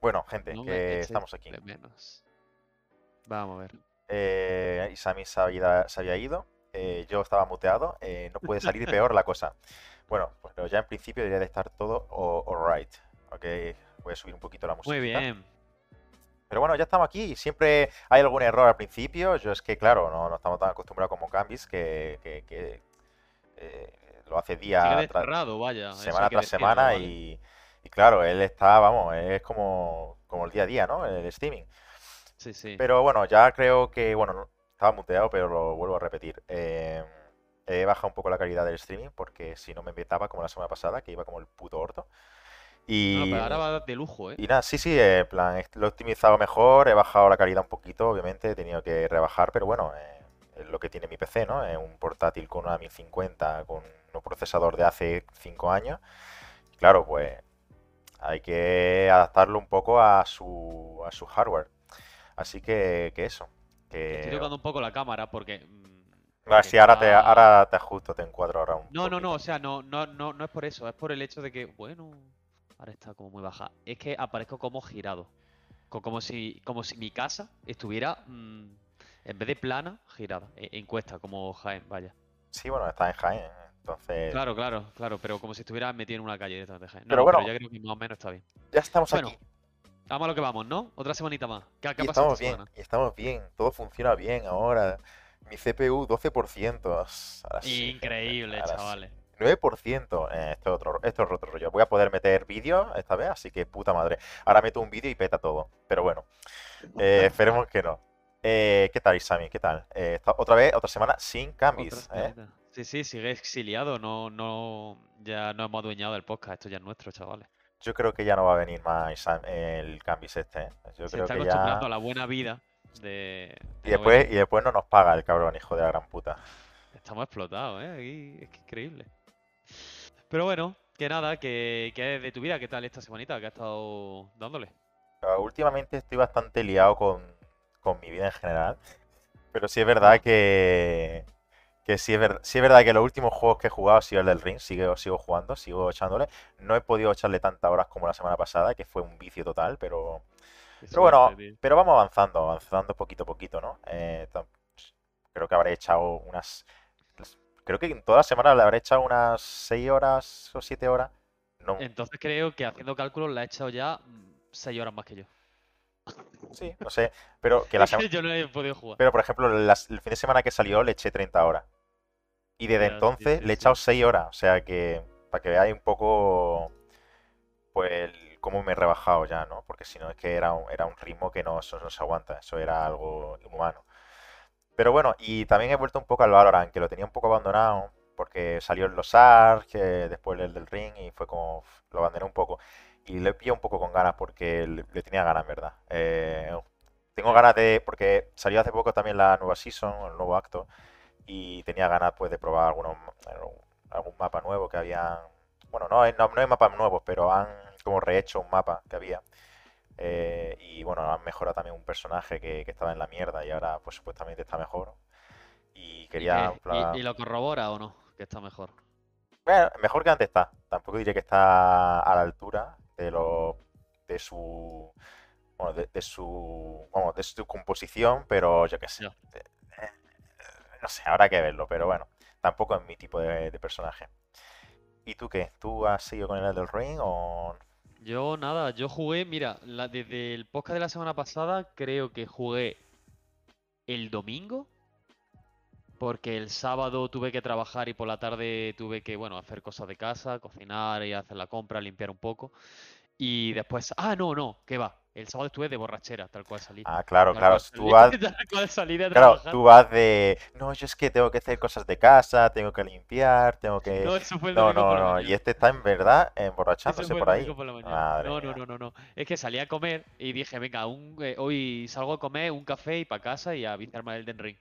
Bueno, gente, No que estamos aquí. de menos. Vamos a ver. Eh, Isami se había, se había ido. eh, yo estaba muteado. eh, no puede salir peor la cosa. Bueno, pues ya en principio debería de estar todo alright. Ok, voy a subir un poquito la música. Muy bien. Pero bueno, ya estamos aquí. Siempre hay algún error al principio. Yo es que, claro, no, no estamos tan acostumbrados como Cambis que, que- que, eh, lo hace día tras vaya. semana tras semana ¿vale? Y, claro, él está, vamos, es como, como el día a día, ¿no? El streaming. Sí, sí. Pero bueno, ya creo que, bueno, no- estaba muteado, pero lo vuelvo a repetir. Eh, he bajado un poco la calidad del streaming porque si no me metaba como la semana pasada, que iba como el puto orto. No, Y, pero ahora va de lujo, ¿eh? y nada, sí, sí, en plan, lo he optimizado mejor, he bajado la calidad un poquito, obviamente, he tenido que rebajar, pero bueno, eh, es lo que tiene mi PC, ¿no? Es un portátil con una 1050, con un procesador de hace 5 años. Claro, pues hay que adaptarlo un poco a su, a su hardware. Así que, que eso. Estoy tocando un poco la cámara porque. mm, Ah, sí, ahora te, ahora te ajusto, te encuadro ahora un No, no, no, o sea, no, no, no, no es por eso, es por el hecho de que, bueno, ahora está como muy baja. Es que aparezco como girado. co- Como si, como si mi casa estuviera, mm, en vez de plana, girada. e- En cuesta, como Jaén, vaya. Sí, bueno, está en Jaén, entonces... Claro, claro, claro, pero como si estuviera metido en una calle Jaén. No, Pero no, pero bueno. ya creo que más o menos está bien. Ya estamos Bueno, aquí. vamos a lo que vamos, ¿no? Otra semanita más. ¿Qué, qué ha Y pasado estamos esta bien, semana? y estamos bien, todo funciona bien ahora. Mi CPU 12%. Ahora sí, gente, Increíble, ahora sí. chavales. 9%. Eh, esto, es otro, esto es otro rollo. Voy a poder meter vídeo esta vez, así que puta madre. Ahora meto un vídeo y peta todo. Pero bueno, eh, esperemos que no. Eh, ¿qué tal, Isami? ¿Qué tal? Eh, esta- otra vez, otra semana sin cambios. Sí, sí, sigue exiliado, no, no, ya no hemos adueñado del podcast, esto ya es nuestro, chavales. Yo creo que ya no va a venir más el Cambis este. ¿eh? Yo Se creo está que acostumbrando ya. a la buena vida de, Y de después, y después no nos paga el cabrón, hijo de la gran puta. Estamos explotados, ¿eh? Aquí es que increíble. Pero bueno, que nada, que, que es de tu vida, ¿qué tal esta semanita que has estado dándole? Ah, Últimamente estoy bastante liado con, con mi vida en general. Pero sí es verdad que, que sí es, ver- sí es verdad que los últimos juegos que he jugado ha sido el del Ring, sigo, sigo jugando, sigo echándole. No he podido echarle tantas horas como la semana pasada, que fue un vicio total, pero, pero bueno, pero vamos avanzando, avanzando poquito a poquito, ¿no? Eh, creo que habré echado unas... Creo que en toda la semana le habré echado unas 6 horas o 7 horas. No, Entonces creo que haciendo cálculos la he echado ya 6 horas más que yo. sí, no sé, pero que la yo no he podido jugar. Pero, por ejemplo, las- el fin de semana que salió le eché 30 horas. Y desde Ya, entonces sí, le he echado 6 horas. O sea que, para que veáis un poco, pues, cómo me he rebajado ya, ¿no? Porque si no es que era un, era un ritmo que no, eso no se aguanta. Eso era algo inhumano. Pero bueno, y también he vuelto un poco al Valorant, que lo tenía un poco abandonado. Porque salió el Los que después el del Ring, y fue como, lo abandoné un poco. Y le he pillado un poco con ganas porque le, le tenía ganas, en verdad. Eh, tengo ganas de, porque salió hace poco también la nueva season, el nuevo acto, y tenía ganas pues de probar algunos, algún mapa nuevo que habían, bueno, no, no, no hay mapas nuevos, pero han como rehecho un mapa que había. Eh, y bueno, han mejorado también un personaje que, que estaba en la mierda y ahora pues supuestamente está mejor. Y ¿Y, quería, qué? plan, ¿Y- y lo corrobora o no? Que está mejor. bueno, mejor que antes está. Tampoco diré que está a la altura de lo de su bueno, de, de su vamos, de su composición, pero yo qué sé. Ya. No sé, habrá que verlo, pero bueno, tampoco es mi tipo de, personaje. ¿Y tú qué? ¿Tú has seguido con el Elden Ring o Yo nada, yo jugué, mira, la- desde el podcast de la semana pasada creo que jugué el domingo, porque el sábado tuve que trabajar y por la tarde tuve que, bueno, hacer cosas de casa, cocinar y hacer la compra, limpiar un poco. Y después, ah, no, no, ¿qué va? El sábado estuve de borrachera, tal cual salí. Ah, claro, Tal claro, cual tú salí, vas, tal cual salí de claro, trabajar. tú vas de, no, yo es que tengo que hacer cosas de casa, tengo que limpiar, tengo que No, eso fue el No, no, por la no, y este está en verdad emborrachándose el por ahí. por la No, no, no, no, no. Es que salí a comer y dije, venga, un, eh, hoy salgo a comer un café y para casa y a viciarme al Elden Ring.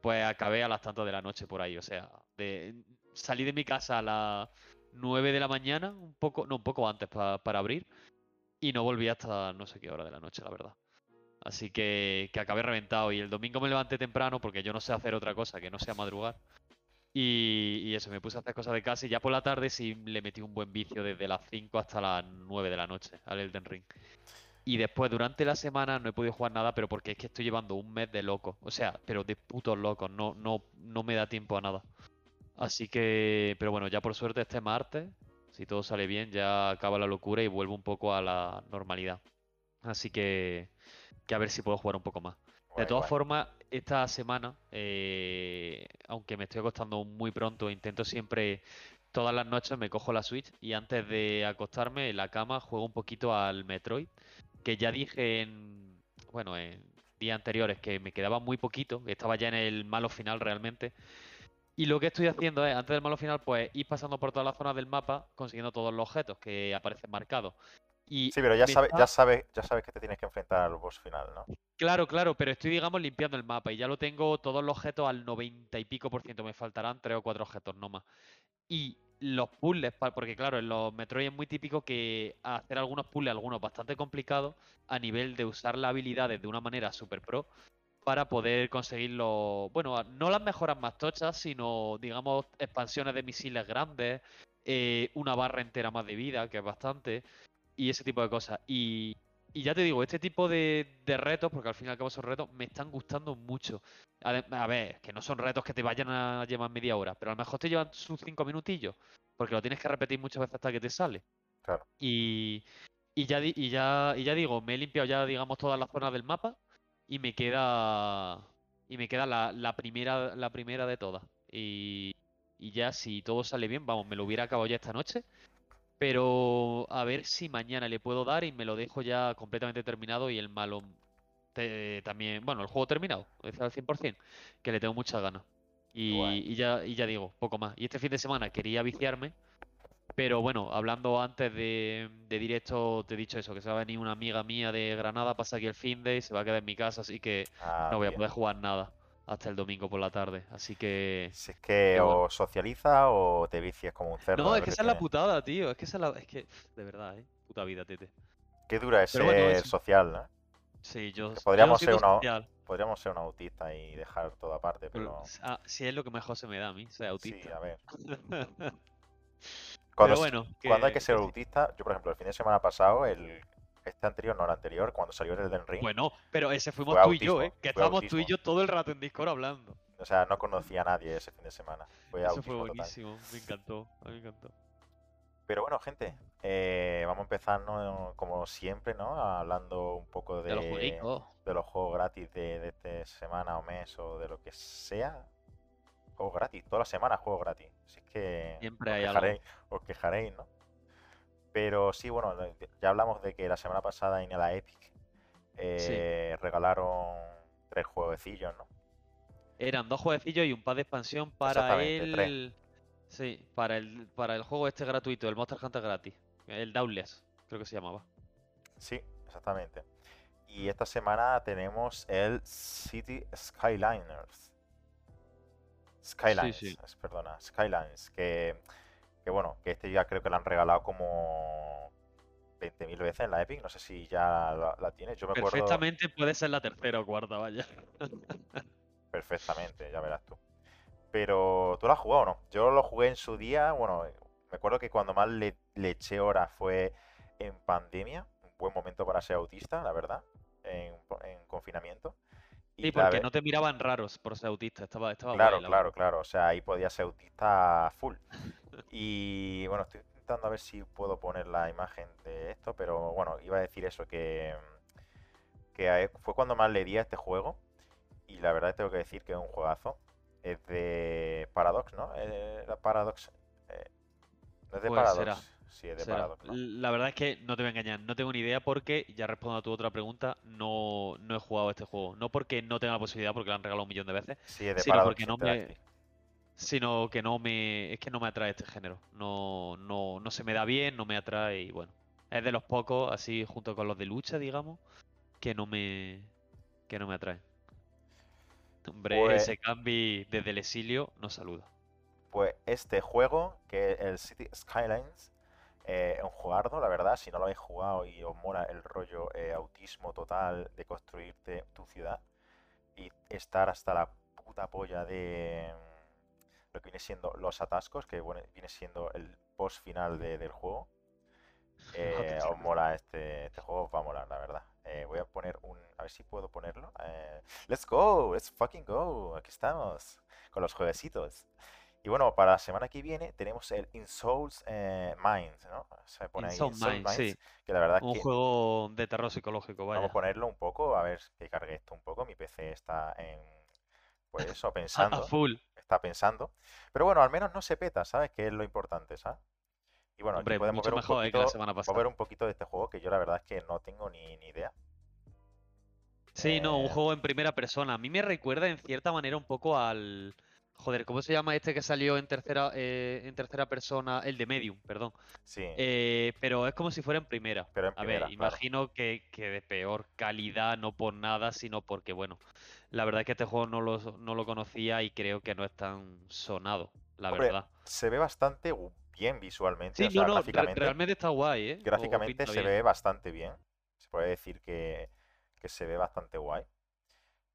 Pues acabé a las tantas de la noche por ahí, o sea, de, salí de mi casa a las 9 de la mañana, un poco, no, un poco antes pa- para abrir, y no volví hasta no sé qué hora de la noche, la verdad. Así que, que acabé reventado. Y el domingo me levanté temprano porque yo no sé hacer otra cosa que no sea madrugar. Y, y eso, me puse a hacer cosas de casa y ya por la tarde sí le metí un buen vicio desde las 5 hasta las 9 de la noche al Elden Ring. Y después, durante la semana, no he podido jugar nada, pero porque es que estoy llevando un mes de loco. O sea, pero de putos locos. No, no, no me da tiempo a nada. Así que, pero bueno, ya por suerte este martes, si todo sale bien, ya acaba la locura y vuelvo un poco a la normalidad. Así que, que a ver si puedo jugar un poco más. De todas guay. formas, esta semana, eh, aunque me estoy acostando muy pronto, intento siempre, todas las noches me cojo la Switch y antes de acostarme en la cama juego un poquito al Metroid, que ya dije en, bueno, en días anteriores que me quedaba muy poquito, que estaba ya en el malo final realmente. Y lo que estoy haciendo es, antes del malo final, pues ir pasando por todas las zonas del mapa, consiguiendo todos los objetos que aparecen marcados. Y Sí, pero ya me sabes, está- ya sabes, ya sabes que te tienes que enfrentar al boss final, ¿no? Claro, claro, pero estoy, digamos, limpiando el mapa y ya lo tengo todos los objetos al 90 y pico por ciento. Me faltarán tres o cuatro objetos, no más. Y los puzzles, porque claro, en los Metroid es muy típico que hacer algunos puzzles, algunos bastante complicados, a nivel de usar las habilidades de una manera super pro para poder conseguir los, bueno, no las mejoras más tochas, sino, digamos, expansiones de misiles grandes, eh, una barra entera más de vida, que es bastante, y ese tipo de cosas. Y, y ya te digo, este tipo de, de retos, porque al fin y al cabo son retos, me están gustando mucho. A ver, que no son retos que te vayan a llevar media hora, pero a lo mejor te llevan sus cinco minutillos, porque lo tienes que repetir muchas veces hasta que te sale. Claro. Y, y ya, y ya, y ya digo, me he limpiado ya, digamos, todas las zonas del mapa y me queda y me queda la, la primera la primera de todas. Y, y ya si todo sale bien, vamos, me lo hubiera acabado ya esta noche. Pero a ver si mañana le puedo dar y me lo dejo ya completamente terminado y el malo te- también, bueno, el juego terminado, es al 100%, que le tengo muchas ganas. Y, y ya, y ya digo, poco más. Y este fin de semana quería viciarme, pero bueno, hablando antes de, de directo, te he dicho eso, que se va a venir una amiga mía de Granada, pasa aquí el fin de y se va a quedar en mi casa, así que Ah, no voy a poder jugar nada hasta el domingo por la tarde. Así que... Si es que bueno. o socializa o te vicias como un cerdo. No, es que esa es la putada, tío. Es que esa es la... Es que, de verdad, eh. Puta vida, tete. Qué dura es bueno, ser eso. social, ¿no? Sí, yo... Que yo podríamos siendo ser una- social, Podríamos ser un autista y dejar todo aparte, pero- pero ah, si es lo que mejor se me da a mí, ser sí, autista. a ver. Cuando, bueno, cuando hay que que- ser que sí. autista, yo por ejemplo, el fin de semana pasado, el este anterior, no el anterior, cuando salió el Elden Ring, Bueno, pero ese fuimos tú y yo, ¿eh? Que estábamos tú y yo todo el rato en Discord hablando. o sea, no conocía a nadie ese fin de semana. Fue Eso fue total. buenísimo, me encantó, me encantó. Pero bueno, gente, eh, vamos a empezar, ¿no? como siempre, ¿no? Hablando un poco de los juegos gratis de, de esta semana o mes o de lo que sea. Juegos gratis, toda la semana juegos gratis. Así es que Siempre os hay algo. quejaréis, os quejaréis, ¿no? Pero sí, bueno, ya hablamos de que la semana pasada en la Epic eh, regalaron tres jueguecillos, ¿no? Eran dos jueguecillos y un par de expansión para tres. el. Sí, para el, para el juego este gratuito, el Monster Hunter gratis. El Dauntless, creo que se llamaba. Sí, exactamente. Y esta semana tenemos el City Skyliners. Skylines, sí. perdona, Skylines, que, que bueno, que este ya creo que lo han regalado como 20.000 veces en la Epic, no sé si ya la, la tienes, yo me acuerdo Perfectamente puede ser la tercera o cuarta, vaya. perfectamente, ya verás tú. Pero, ¿tú lo has jugado o no? Yo lo jugué en su día, bueno, me acuerdo que cuando más le, le eché horas fue en pandemia, un buen momento para ser autista, la verdad, en, en confinamiento. Y Sí, porque no te miraban raros por ser autista, estaba, estaba Claro, guay, claro, claro. O sea, ahí podía ser autista full. Y bueno, estoy intentando a ver si puedo poner la imagen de esto, pero bueno, iba a decir eso, que, que a- fue cuando más le di a este juego. Y la verdad tengo que decir que es un juegazo. Es de Paradox, ¿no? Eh, Paradox. eh, ¿No es de Pues Paradox? será, Sí, es de ¿no? La verdad es que no te voy a engañar, no tengo ni idea porque, ya respondo a tu otra pregunta, no, no he jugado este juego. No porque no tenga la posibilidad, porque lo han regalado un millón de veces, Sí, es de sino porque no me, sino que no me, es que no me atrae este género. No, no, no se me da bien, no me atrae y bueno, es de los pocos, así junto con los de lucha, digamos, que no me, que no me atraen. Hombre, Pues- ese Cambi desde el exilio nos saluda. Pues este juego, que es el City Skylines, eh, es un jugardo, la verdad. Si no lo habéis jugado y os mola el rollo eh, autismo total de construirte tu ciudad y estar hasta la puta polla de mm, lo que viene siendo los atascos, que bueno, viene siendo el boss final de- del juego. eh, os mola este, este juego, os va a molar, la verdad. Eh, voy a poner un... A ver si puedo ponerlo. Eh, let's go, let's fucking go. Aquí estamos, con los jueguecitos. Y bueno, para la semana que viene tenemos el In Souls eh, Minds, ¿no? Se pone In ahí Soul In Soul Minds, sí. que la verdad es Un que juego de terror psicológico, vamos a vaya. ponerlo un poco, a ver que cargue esto un poco. Mi PC está en, pues eso, A, a pensando, full. está pensando. Pero bueno, al menos no se peta, ¿sabes? Que es lo importante, ¿sabes? Y bueno, aquí podemos ver un eh, que la poquito, semana vamos a ver pasada. un poquito de este juego que yo la verdad es que no tengo ni, ni idea. Sí, no, un Eh, juego en primera persona. A mí me recuerda en cierta manera un poco al... Joder, ¿cómo se llama este que salió en tercera, eh, en tercera persona? El de Medium, perdón. sí, Eh, pero es como si fuera en primera. pero en A ver, primera, claro. imagino que, que de peor calidad, no por nada, sino porque, bueno, la verdad es que este juego no lo, no lo conocía y creo que no es tan sonado, la Hombre, verdad. se ve bastante bien visualmente, Sí, o sea, no, no, gráficamente. realmente está guay, ¿eh? Gráficamente se bien. ve bastante bien. Se puede decir que, que se ve bastante guay.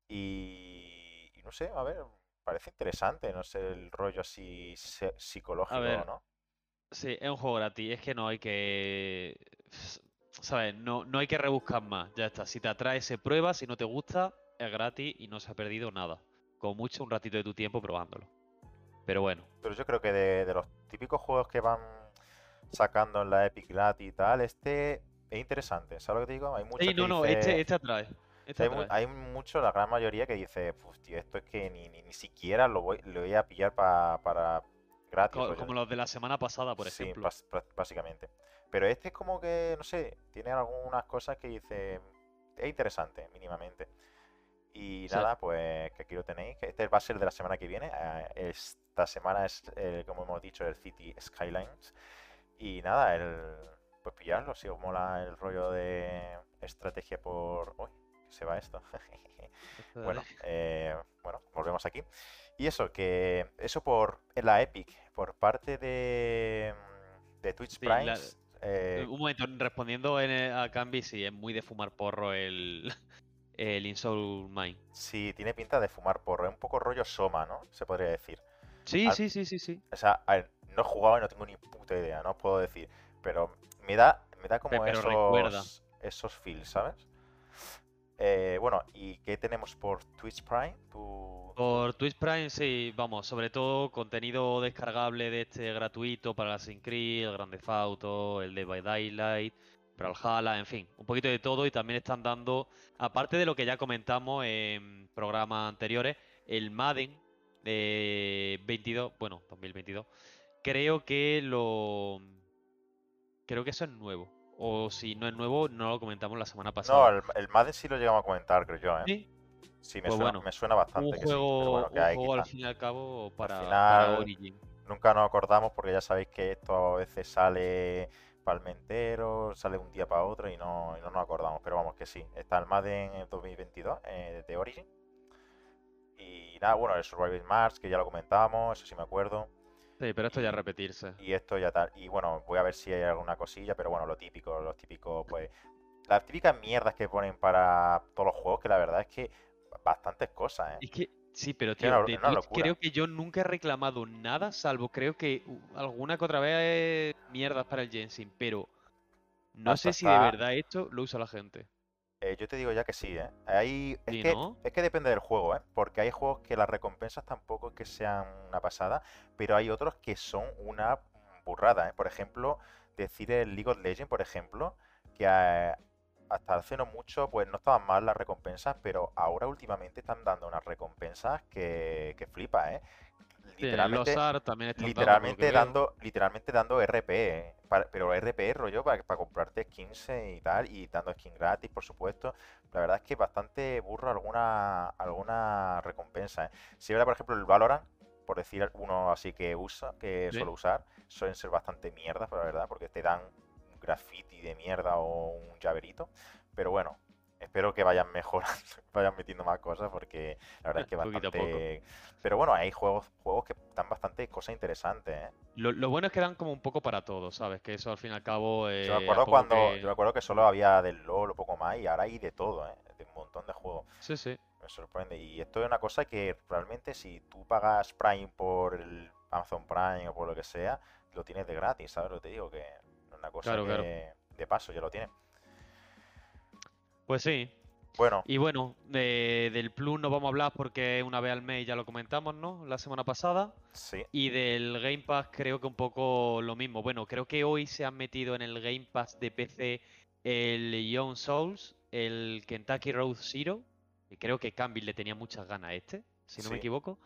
Y, y no sé, a ver, parece interesante, no sé, el rollo así se- psicológico, ver, ¿no? sí, es un juego gratis, es que no hay que... ¿Sabes? No, no hay que rebuscar más, ya está. Si te atrae, se prueba, si no te gusta, es gratis y no se ha perdido nada. Como mucho un ratito de tu tiempo probándolo. Pero bueno. Pero yo creo que de, de los típicos juegos que van sacando en la Epic gratis y tal, este es interesante, ¿sabes lo que te digo? Hay muchos Sí, que no, no, este, este atrae. Hay, mu- atrae. hay mucho, la gran mayoría que dice, pues tío, esto es que ni, ni, ni siquiera lo voy, lo voy a pillar pa- para gratis, Co-. Como los de la semana pasada, por Sí, ejemplo. bas- básicamente. Pero este es como que, no sé, tiene algunas cosas que dice, es interesante, mínimamente. Y Sí. nada, pues que aquí lo tenéis. Este va a ser de la semana que viene. eh, Esta semana es, como hemos dicho, el City Skylines. Y nada, el, pues pillarlo, si os mola el rollo de estrategia por... Que se va esto. Bueno, eh, bueno, volvemos aquí. Y eso, que eso por la Epic, por parte de, mm, de Twitch Sí, la- Primes, eh, Un momento, respondiendo en el- a Cambi, sí, es muy de fumar porro el, el Insoul Mine. sí tiene pinta de fumar porro, es un poco rollo Soma, ¿no? Se podría decir. Sí, Al- sí, sí, sí, sí. O sea, a ver, no he jugado y no tengo ni puta idea, no os puedo decir. Pero me da, me da como pero recuerda. esos, esos feels, ¿sabes? Eh, bueno, ¿y qué tenemos por Twitch Prime? ¿Tú, tú- Por Twitch Prime, sí, vamos, sobre todo contenido descargable de este gratuito para la Creed, el Grande Auto, el Dead by Daylight, Brawlhalla, en fin, un poquito de todo y también están dando, aparte de lo que ya comentamos en programas anteriores, el Madden de 22, bueno, 2022, creo que lo... Creo que eso es nuevo. O si no es nuevo, no lo comentamos la semana No, pasada. el, el Madden sí lo llegamos a comentar, creo yo, ¿eh? Sí, Sí, me Pues suena, bueno, me suena bastante un que sí, juego, bueno, que un hay juego al fin y al cabo para, final, Origin. Nunca nos acordamos porque ya sabéis que esto a veces sale palmentero, sale un día para otro y no, y no nos acordamos. Pero vamos, que sí. Está el Madden en 2022 eh, de Origin. Y nada, bueno, el Surviving Mars, que ya lo comentábamos, eso sí me acuerdo. Sí, pero esto ya repetirse. y esto ya tal. Y bueno, voy a ver si hay alguna cosilla, pero bueno, lo típico, los típicos, pues. Las típicas mierdas que ponen para todos los juegos, que la verdad es que bastantes cosas, ¿eh? Es que, sí, pero tío, una, de una Twitch creo que yo nunca he reclamado nada, salvo creo que uh, alguna que otra vez mierdas para el Genshin, pero no Hasta sé si de verdad esto lo usa la gente. Eh, yo te digo ya que sí, ¿eh? Ahí, es que, ¿no? es que depende del juego, ¿eh? Porque hay juegos que las recompensas tampoco es que sean una pasada, pero hay otros que son una burrada, ¿eh? Por ejemplo, decir el League of Legends, por ejemplo, que eh, hasta hace no mucho, pues no estaban mal las recompensas, pero ahora últimamente están dando unas recompensas que, que flipa, ¿eh? Sí, Literalmente, Losar también dando, que literalmente veo. dando, literalmente dando RP, ¿eh? Para- pero RP rollo para, para comprarte skins eh, y tal, y dando skin gratis, por supuesto. La verdad es que bastante burro alguna, alguna recompensa, ¿eh? Si ahora, por ejemplo, el Valorant, por decir uno así que usa, que Sí. suelo usar, suelen ser bastante mierdas, la verdad, porque te dan un graffiti de mierda o un llaverito. Pero bueno, espero que vayan mejorando, vayan metiendo más cosas, porque la verdad es que bastante. Pero bueno, hay juegos, juegos que dan bastante cosas interesantes, ¿eh? Lo, lo bueno es que dan como un poco para todos, ¿sabes? Que eso al fin y al cabo, Yo eh, me a acuerdo cuando, que... yo me acuerdo que solo había del LoL o poco más, y ahora hay de todo, ¿eh? De un montón de juegos. Sí, sí. Me sorprende. Y esto es una cosa que realmente si tú pagas Prime por el Amazon Prime o por lo que sea, lo tienes de gratis, ¿sabes lo que te digo? Que es Una cosa Claro, que claro. de paso ya lo tiene. Pues sí. Bueno, Y bueno, de- del Plus no vamos a hablar porque una vez al mes ya lo comentamos, ¿no? La semana pasada. sí. Y del Game Pass creo que un poco lo mismo. Bueno, creo que hoy se han metido en el Game Pass de PC el Young Souls, el Kentucky Road Zero. Y creo que Campbell le tenía muchas ganas a este, si no me equivoco.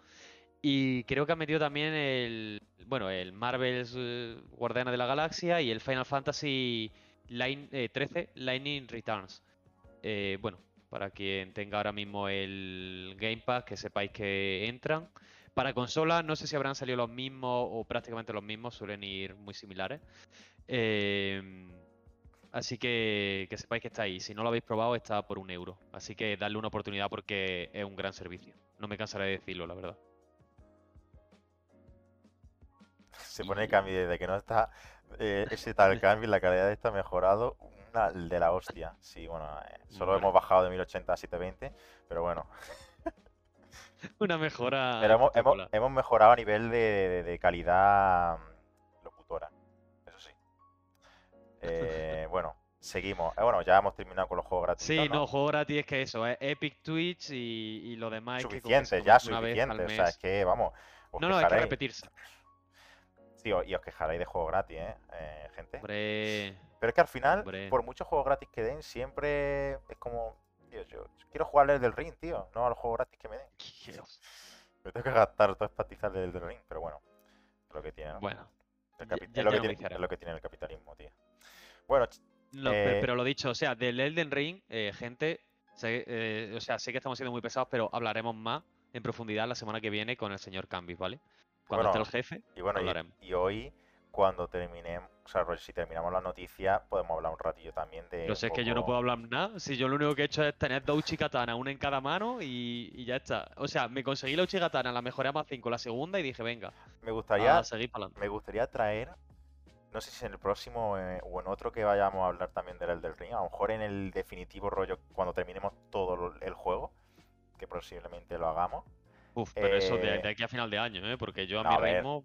Y creo que han metido también el, bueno, el Marvel's eh, Guardianes de la Galaxia y el Final Fantasy Line, eh, 13 Lightning Returns. Eh, bueno, para quien tenga ahora mismo el Game Pass, que sepáis que entran. Para consolas, no sé si habrán salido los mismos o prácticamente los mismos, suelen ir muy similares. Em, así que que sepáis que está ahí. Si no lo habéis probado, está por un euro. Así que dadle una oportunidad porque es un gran servicio. No me cansaré de decirlo, la verdad. Se pone el cambio desde que no está eh, ese tal cambio, la calidad está mejorado una de la hostia. Sí, bueno, eh, solo hemos bajado de 1080 a 720, pero bueno. Una mejora. Pero hemos, hemos- mejorado a nivel de, de- de calidad mm, locutora, eso sí. Eh, bueno, seguimos. Eh, bueno, ya hemos terminado con los juegos gratuitos. Sí, no, juego gratis es que eso, es Epic Twitch y, y lo demás es que Suficiente, ya suficiente. O sea, es que, vamos, os No, no, hay que repetirse. Sí, y os quejaréis de juegos gratis, ¿eh? Eh, gente. Hombre, Pero es que al final, Hombre. por muchos juegos gratis que den, siempre es como, tío, yo quiero jugar el del ring, tío, no a los juegos gratis que me den. Me tengo que gastar todo espatizar del del ring, pero bueno, es lo que tiene, ¿no? bueno. El ya- capi- ya- es, lo que tiene, viciaremos. es lo que tiene el capitalismo, tío. Bueno, No, Eh, pero lo dicho, o sea, del Elden Ring, eh, gente, sé, eh, o sea, sé que estamos siendo muy pesados, pero hablaremos más en profundidad la semana que viene con el señor Cambis, ¿vale? Cuando Bueno, esté el jefe, y bueno, y, hablaremos. y hoy, cuando terminemos, o sea, si terminamos la noticia, podemos hablar un ratillo también de si es que yo no puedo hablar nada, si yo lo único que he hecho es tener dos uchikatanas, una en cada mano y, y ya está. O sea, me conseguí la uchikatana, la mejoré a más 5 la segunda y dije, venga, Me gustaría a seguir para adelante. Me gustaría traer, no sé si en el próximo eh, o en otro que vayamos a hablar también del Elden Ring, a lo mejor en el definitivo rollo cuando terminemos todo el juego, que posiblemente lo hagamos. Uf, pero eso de, eh, de aquí a final de año, ¿eh? Porque yo a mi ver, ritmo,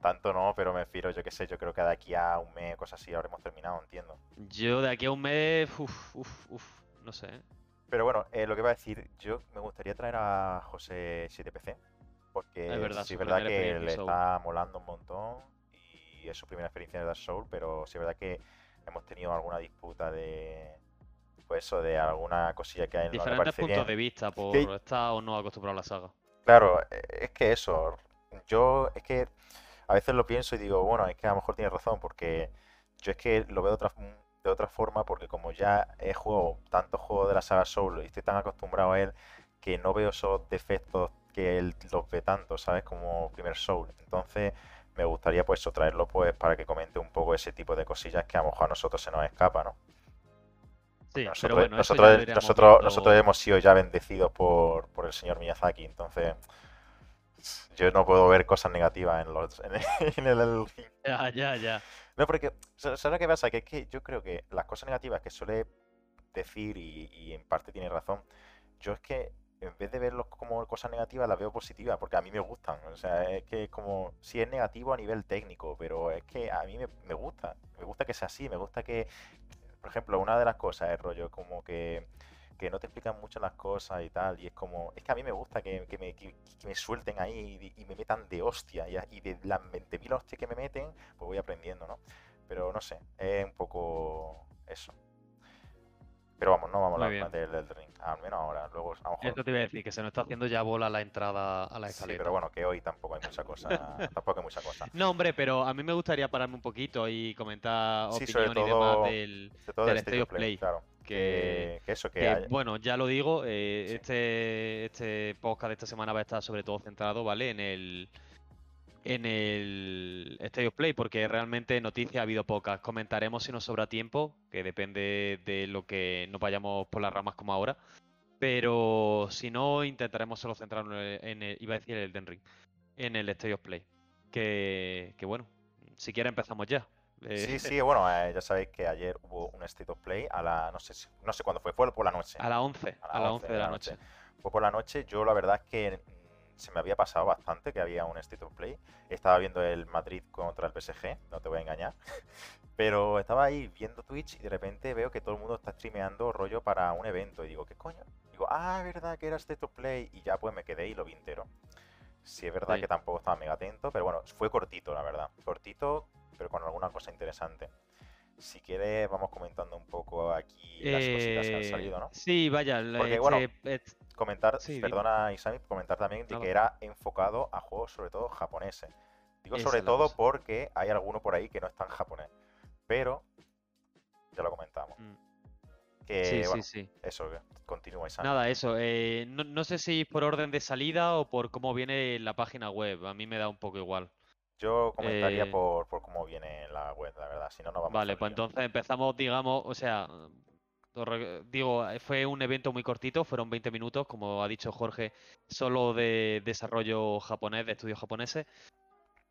Tanto no, pero me refiero, yo qué sé, yo creo que de aquí a un mes, cosas así, habremos terminado, entiendo. yo de aquí a un mes, uf, uf, uf, no sé. ¿eh? Pero bueno, eh, lo que iba a decir, yo me gustaría traer a José 7PC, porque Es verdad, sí es verdad que le en está molando un montón y es su primera experiencia de Dark Souls, pero sí es verdad que hemos tenido alguna disputa de, pues eso, de alguna cosilla que no le Diferentes puntos bien. de vista por Que- estar o no acostumbrado a la saga. Claro, eh, es que eso, yo es que a veces lo pienso y digo, bueno, es que a lo mejor tiene razón, porque yo es que lo veo de otra, de otra forma, porque como ya he jugado tantos juegos de la saga Soul y estoy tan acostumbrado a él, que no veo esos defectos que él los ve tanto, ¿sabes? Como primer Soul. Entonces, me gustaría pues traerlo pues para que comente un poco ese tipo de cosillas que a lo mejor a nosotros se nos escapa, ¿no? Sí, Nosotros, pero bueno, nosotros, nosotros, viendo. nosotros hemos sido ya bendecidos por, por el señor Miyazaki, entonces yo no puedo ver cosas negativas en, los, en, el, en. Ya, ya, ya. No, porque, sa- ¿sabes lo que pasa? Que es que yo creo que las cosas negativas que suele decir, y, y en parte tiene razón, yo es que en vez de verlos como cosas negativas, las veo positivas, porque a mí me gustan. O sea, es que es como, si es negativo a nivel técnico, pero es que a mí me, me gusta. Me gusta que sea así, me gusta que, por ejemplo, una de las cosas es rollo como que, que no te explican mucho las cosas y tal, y es como, es que a mí me gusta que, que me, que- me suelten ahí y, me metan de hostia, y, y de las 20.000 hostias que me meten, pues voy aprendiendo, ¿no? Pero no sé, es un poco eso. Pero vamos, no vamos a Muy hablar más del Elden Ring, al menos ahora. Luego, a lo mejor. Esto te iba a decir, que se nos está haciendo ya bola la entrada a la Sí, escaleta. pero bueno, que hoy tampoco hay mucha cosa. tampoco hay mucha cosa. No, hombre, pero a mí me gustaría pararme un poquito y comentar Sí, sobre opinión y todo demás del... Del el State of Play, Play, claro. que- eso, que que, bueno, ya lo digo, eh, Sí. este, este podcast de esta semana va a estar sobre todo centrado, ¿vale? En el en el State of Play, porque realmente noticias ha habido pocas. Comentaremos si nos sobra tiempo, que depende de lo que nos vayamos por las ramas como ahora. Pero si no, intentaremos solo centrarnos en el, iba a decir el Ring, en el State of Play. Que, que bueno, si quieres empezamos ya. Eh, Sí, sí, bueno, eh, ya sabéis que ayer hubo un State of Play a la, no sé, no sé cuándo fue, fue por la noche. A las 11, a las 11 de la noche. Fue por la noche, yo la verdad es que se me había pasado bastante que había un State of Play. Estaba viendo el Madrid contra el PSG, no te voy a engañar. Pero estaba ahí viendo Twitch y de repente veo que todo el mundo está streameando rollo para un evento. Y digo, ¿qué coño? Digo, ah, verdad que era State to Play. Y ya pues me quedé y lo vi entero. Sí, es verdad Sí. que tampoco estaba mega atento, pero bueno, fue cortito, la verdad. Cortito, pero con alguna cosa interesante. Si quieres, vamos comentando un poco aquí las cositas que han Eh, salido, ¿no? Sí, vaya, Porque, bueno, este, et- Comentar, sí, dime. perdona Isami, comentar también de que era enfocado a juegos sobre todo japoneses. Digo Esa sobre es todo cosa. porque hay alguno por ahí que no está en japonés. Pero ya lo comentamos. Mm. Que sí, bueno, sí, sí. eso, continúa Isami. Nada, eso. eh, no, no sé si por orden de salida o por cómo viene la página web. A mí me da un poco igual. Yo comentaría eh, por, por cómo viene la web, la verdad. Si no, no vamos Vale, a pues entonces empezamos, digamos, o sea, digo, eh, fue un evento muy cortito, fueron 20 minutos, como ha dicho Jorge, solo de desarrollo japonés, de estudios japoneses.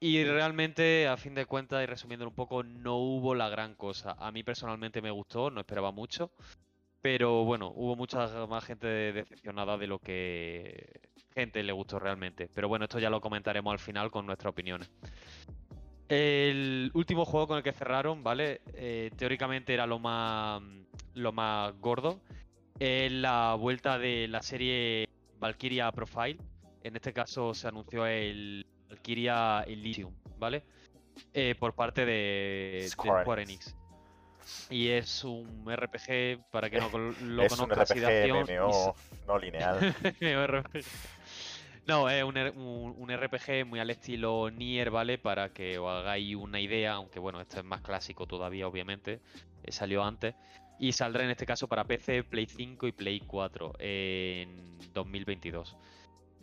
Y realmente, a fin de cuentas, y resumiéndolo un poco, no hubo la gran cosa. A mí personalmente me gustó, no esperaba mucho. Pero bueno, hubo mucha más gente decepcionada de lo que gente le gustó realmente. Pero bueno, esto ya lo comentaremos al final con nuestras opiniones. El último juego con el que cerraron, ¿vale? Eh, teóricamente era lo más, lo más gordo. Es la vuelta de la serie Valkyria Profile. En este caso se anunció el Valkyria Elysium, ¿vale? Eh, por parte de, de Square Enix. Y es un RPG, para que no lo es un conozca de RPG MMO no lineal. MMORPG. No, es un, un- un RPG muy al estilo Nier, ¿vale? Para que os hagáis una idea, aunque bueno, esto es más clásico todavía, obviamente. eh, salió antes. Y saldrá en este caso para PC, Play 5 y Play 4 en 2022.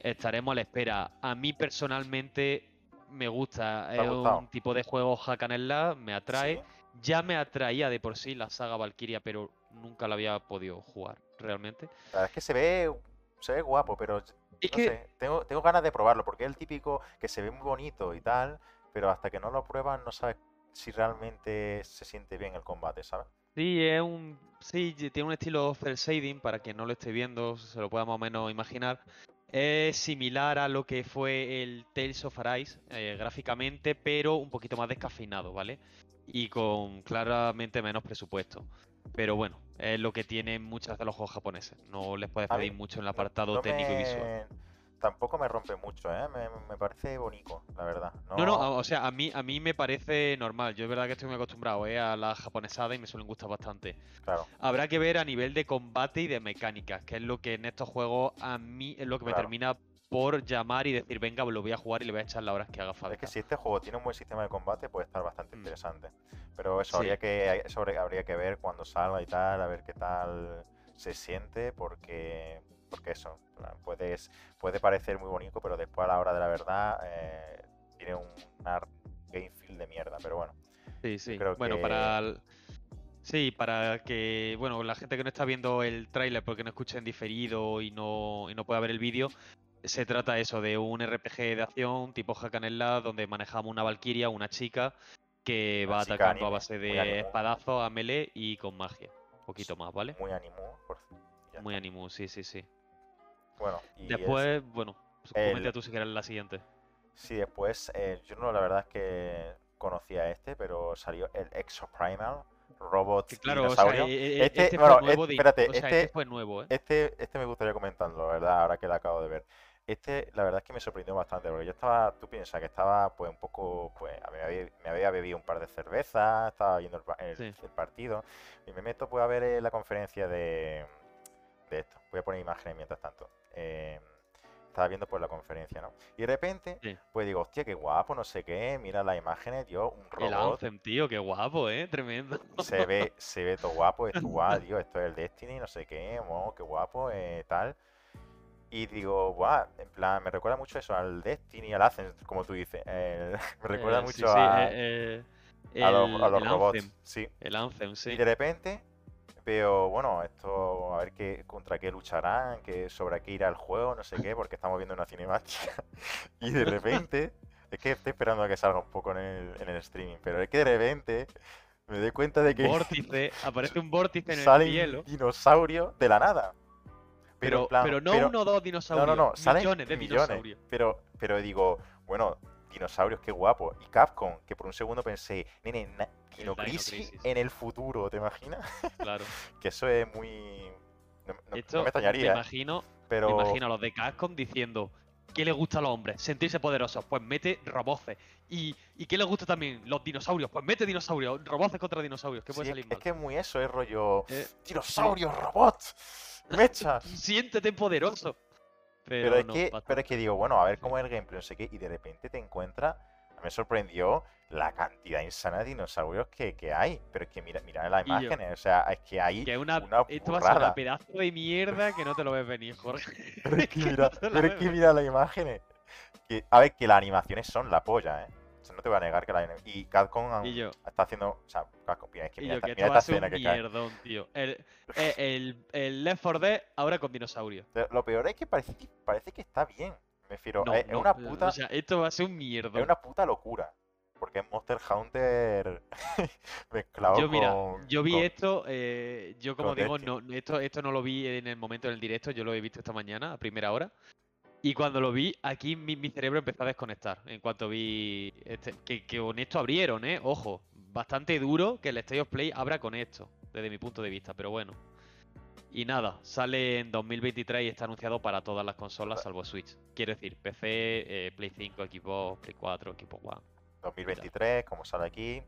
Estaremos a la espera. A mí personalmente me gusta. ¿Te ha Es un tipo de juego hack and slash, me atrae. Sí. Ya me atraía de por sí la saga Valkyria, pero nunca la había podido jugar realmente. La verdad es que se ve, se ve guapo, pero Es no que sé, tengo, tengo ganas de probarlo, porque es el típico que se ve muy bonito y tal, pero hasta que no lo pruebas no sabes si realmente se siente bien el combate, ¿sabes? Sí, es un. Sí, tiene un estilo cel shading, para quien no lo esté viendo, se lo pueda más o menos imaginar. Es similar a lo que fue el Tales of Arise eh, gráficamente, pero un poquito más descafeinado, ¿vale? Y con claramente menos presupuesto. Pero bueno, es lo que tienen muchas de los juegos japoneses. No les puedes pedir mucho en el apartado no técnico y visual. Tampoco me rompe mucho, ¿eh? Me, me parece bonito, la verdad. No, no, o sea, a mí, a mí me parece normal. Yo es verdad que estoy muy acostumbrado eh, a la japonesada y me suelen gustar bastante. claro. Habrá que ver a nivel de combate y de mecánicas, que es lo que en estos juegos a mí es lo que me termina por llamar y decir, venga, lo voy a jugar y le voy a echar las horas que haga falta. Es que si este juego tiene un buen sistema de combate, puede estar bastante Mm. interesante. Pero eso Sí. habría que eso habría que ver cuando salga y tal, a ver qué tal se siente, porque porque eso, puedes puede parecer muy bonito, pero después a la hora de la verdad eh, tiene un una game feel de mierda. Pero bueno, Sí, sí. creo Bueno, que- para el- Sí, para que, bueno, la gente que no está viendo el tráiler porque no escucha en diferido y no, y no puede ver el vídeo, se trata eso de un RPG de acción tipo Hack and Slash donde manejamos una Valkyria, una chica que Una va chica atacando a base de espadazos, a melee y con magia. Un poquito más, ¿vale? muy animu, por ya Muy animu, sí, sí, sí. Bueno, y es- Después, bueno, pues el- comenta tú si quieres la siguiente. Sí, después, eh, yo no, la verdad es que conocía este, pero salió el Exoprimal Robot Que claro, o sea, Dinosaurio. e- e- Este, este bueno, nuevo, este- espérate, o sea, este- este fue nuevo, ¿eh? Este, este me gustaría comentarlo, la verdad, ahora que lo acabo de ver. Este, la verdad es que me sorprendió bastante, porque yo estaba, tú piensas que estaba pues un poco, pues me había, me había bebido un par de cervezas, estaba viendo el, el- Sí. el partido, y me meto pues a ver eh, la conferencia de, de esto. Voy a poner imágenes mientras tanto. Eh, estaba viendo pues la conferencia, ¿no? Y de repente, Sí. pues digo, hostia, qué guapo, no sé qué, mira las imágenes, tío, un El robot, Anthem, tío, qué guapo, ¿eh? Tremendo. se ve, se ve todo guapo, esto guau, tío, esto es el Destiny, no sé qué, oh, qué guapo, eh, tal. Y digo, guau, en plan, me recuerda mucho eso, al Destiny, al Ascent, como tú dices. el- me recuerda Eh, mucho sí, a, eh, eh, a los, el- a los el robots. Anthem, Sí. el Anthem, sí. Y de repente veo, bueno, esto, a ver qué, contra qué lucharán, que, sobre qué irá el juego, no sé qué, porque estamos viendo una cinemática. Y de repente, es que estoy esperando a que salga un poco en el, en el streaming, pero es que de repente me doy cuenta de que Vórtice, aparece un vórtice en el cielo. dinosaurios de la nada. Pero, Pero, plan, pero no pero- uno o dos no, dinosaurios. no, no, salen millones de millones. dinosaurios. Pero, pero digo, bueno, dinosaurios, qué guapo. Y Capcom, que por un segundo pensé, nene, na- Dino en el futuro, ¿te imaginas? Claro. Que eso es muy... No, no- no Esto me me extrañaría, ¿eh? imagino, pero... me imagino a los de Capcom diciendo ¿Qué les gusta a los hombres? Sentirse poderosos. Pues mete roboces. ¿Y, ¿Y qué les gusta también? Los dinosaurios. Pues mete dinosaurios. Roboces contra dinosaurios. ¿Qué sí, puede es- salir es mal? que es muy eso, es rollo... Eh, ¡Dinosaurios, robots! ¡Mechas! siéntete poderoso. Pero, Pero es, no, que, pero es que digo, bueno, a ver cómo es el gameplay, no sé qué, y de repente te encuentras, me sorprendió la cantidad insana de dinosaurios que, que hay, pero es que mira, mira las imágenes, o sea, es que hay Que una, una esto va a ser burrada. pedazo de mierda que no te lo ves venir, Jorge. Pero es que mira, no pero es que mira las imágenes. Que, a ver, que las animaciones son la polla, ¿eh? O sea, no te voy a negar que la Y Capcom Y yo, está haciendo, o sea, Capcom, mira, es que mira, yo esta, que mira esta un escena que cae. mierdón, tío. El, eh, el, el Left 4 Dead ahora con dinosaurios. Lo peor es que parece que, parece que está bien, me refiero, No, es, es no, una eh, puta... O sea, esto va a ser un mierdón. Es una puta locura. Porque es Monster Hunter mezclado Yo, mira, con. yo vi con- esto, eh, yo como digo, no, esto, esto no lo vi en el momento del directo, yo lo he visto esta mañana a primera hora. Y cuando lo vi, aquí mi, mi cerebro empezó a desconectar. En cuanto vi este- que, que con esto abrieron, ¿eh? Ojo, bastante duro que el State of Play abra con esto, desde mi punto de vista, pero bueno. Y nada, sale en 2023 y está anunciado para todas las consolas salvo Switch. Quiero decir, PC, eh, Play 5, Xbox, Play 4, Xbox One. 2023, como sale aquí.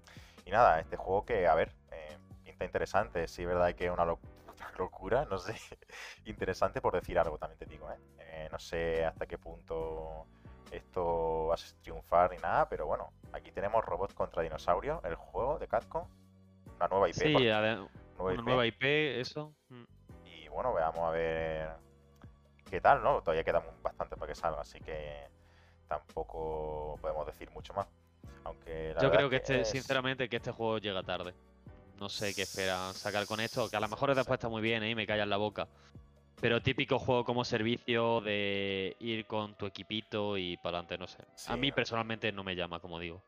Y nada, este juego que, a ver, eh, pinta interesante. Sí, es verdad que es una lo- locura, no sé. interesante por decir algo, también te digo, ¿eh? Eh, No sé hasta qué punto esto va a triunfar ni nada, pero bueno, aquí tenemos robots contra dinosaurios, el juego de Capcom. Una nueva IP. Sí, por- nueva una IP. nueva IP, eso. mm. Bueno, veamos a ver qué tal, ¿no? Todavía queda bastante para que salga, así que tampoco podemos decir mucho más. Aunque la Yo creo es que este, es- sinceramente, que este juego llega tarde. No sé qué esperan sacar con esto, que a lo mejor después está muy bien ¿eh? y me callan la boca. Pero típico juego como servicio de ir con tu equipito y para adelante, no sé. Sí, A mí personalmente no me llama, como digo.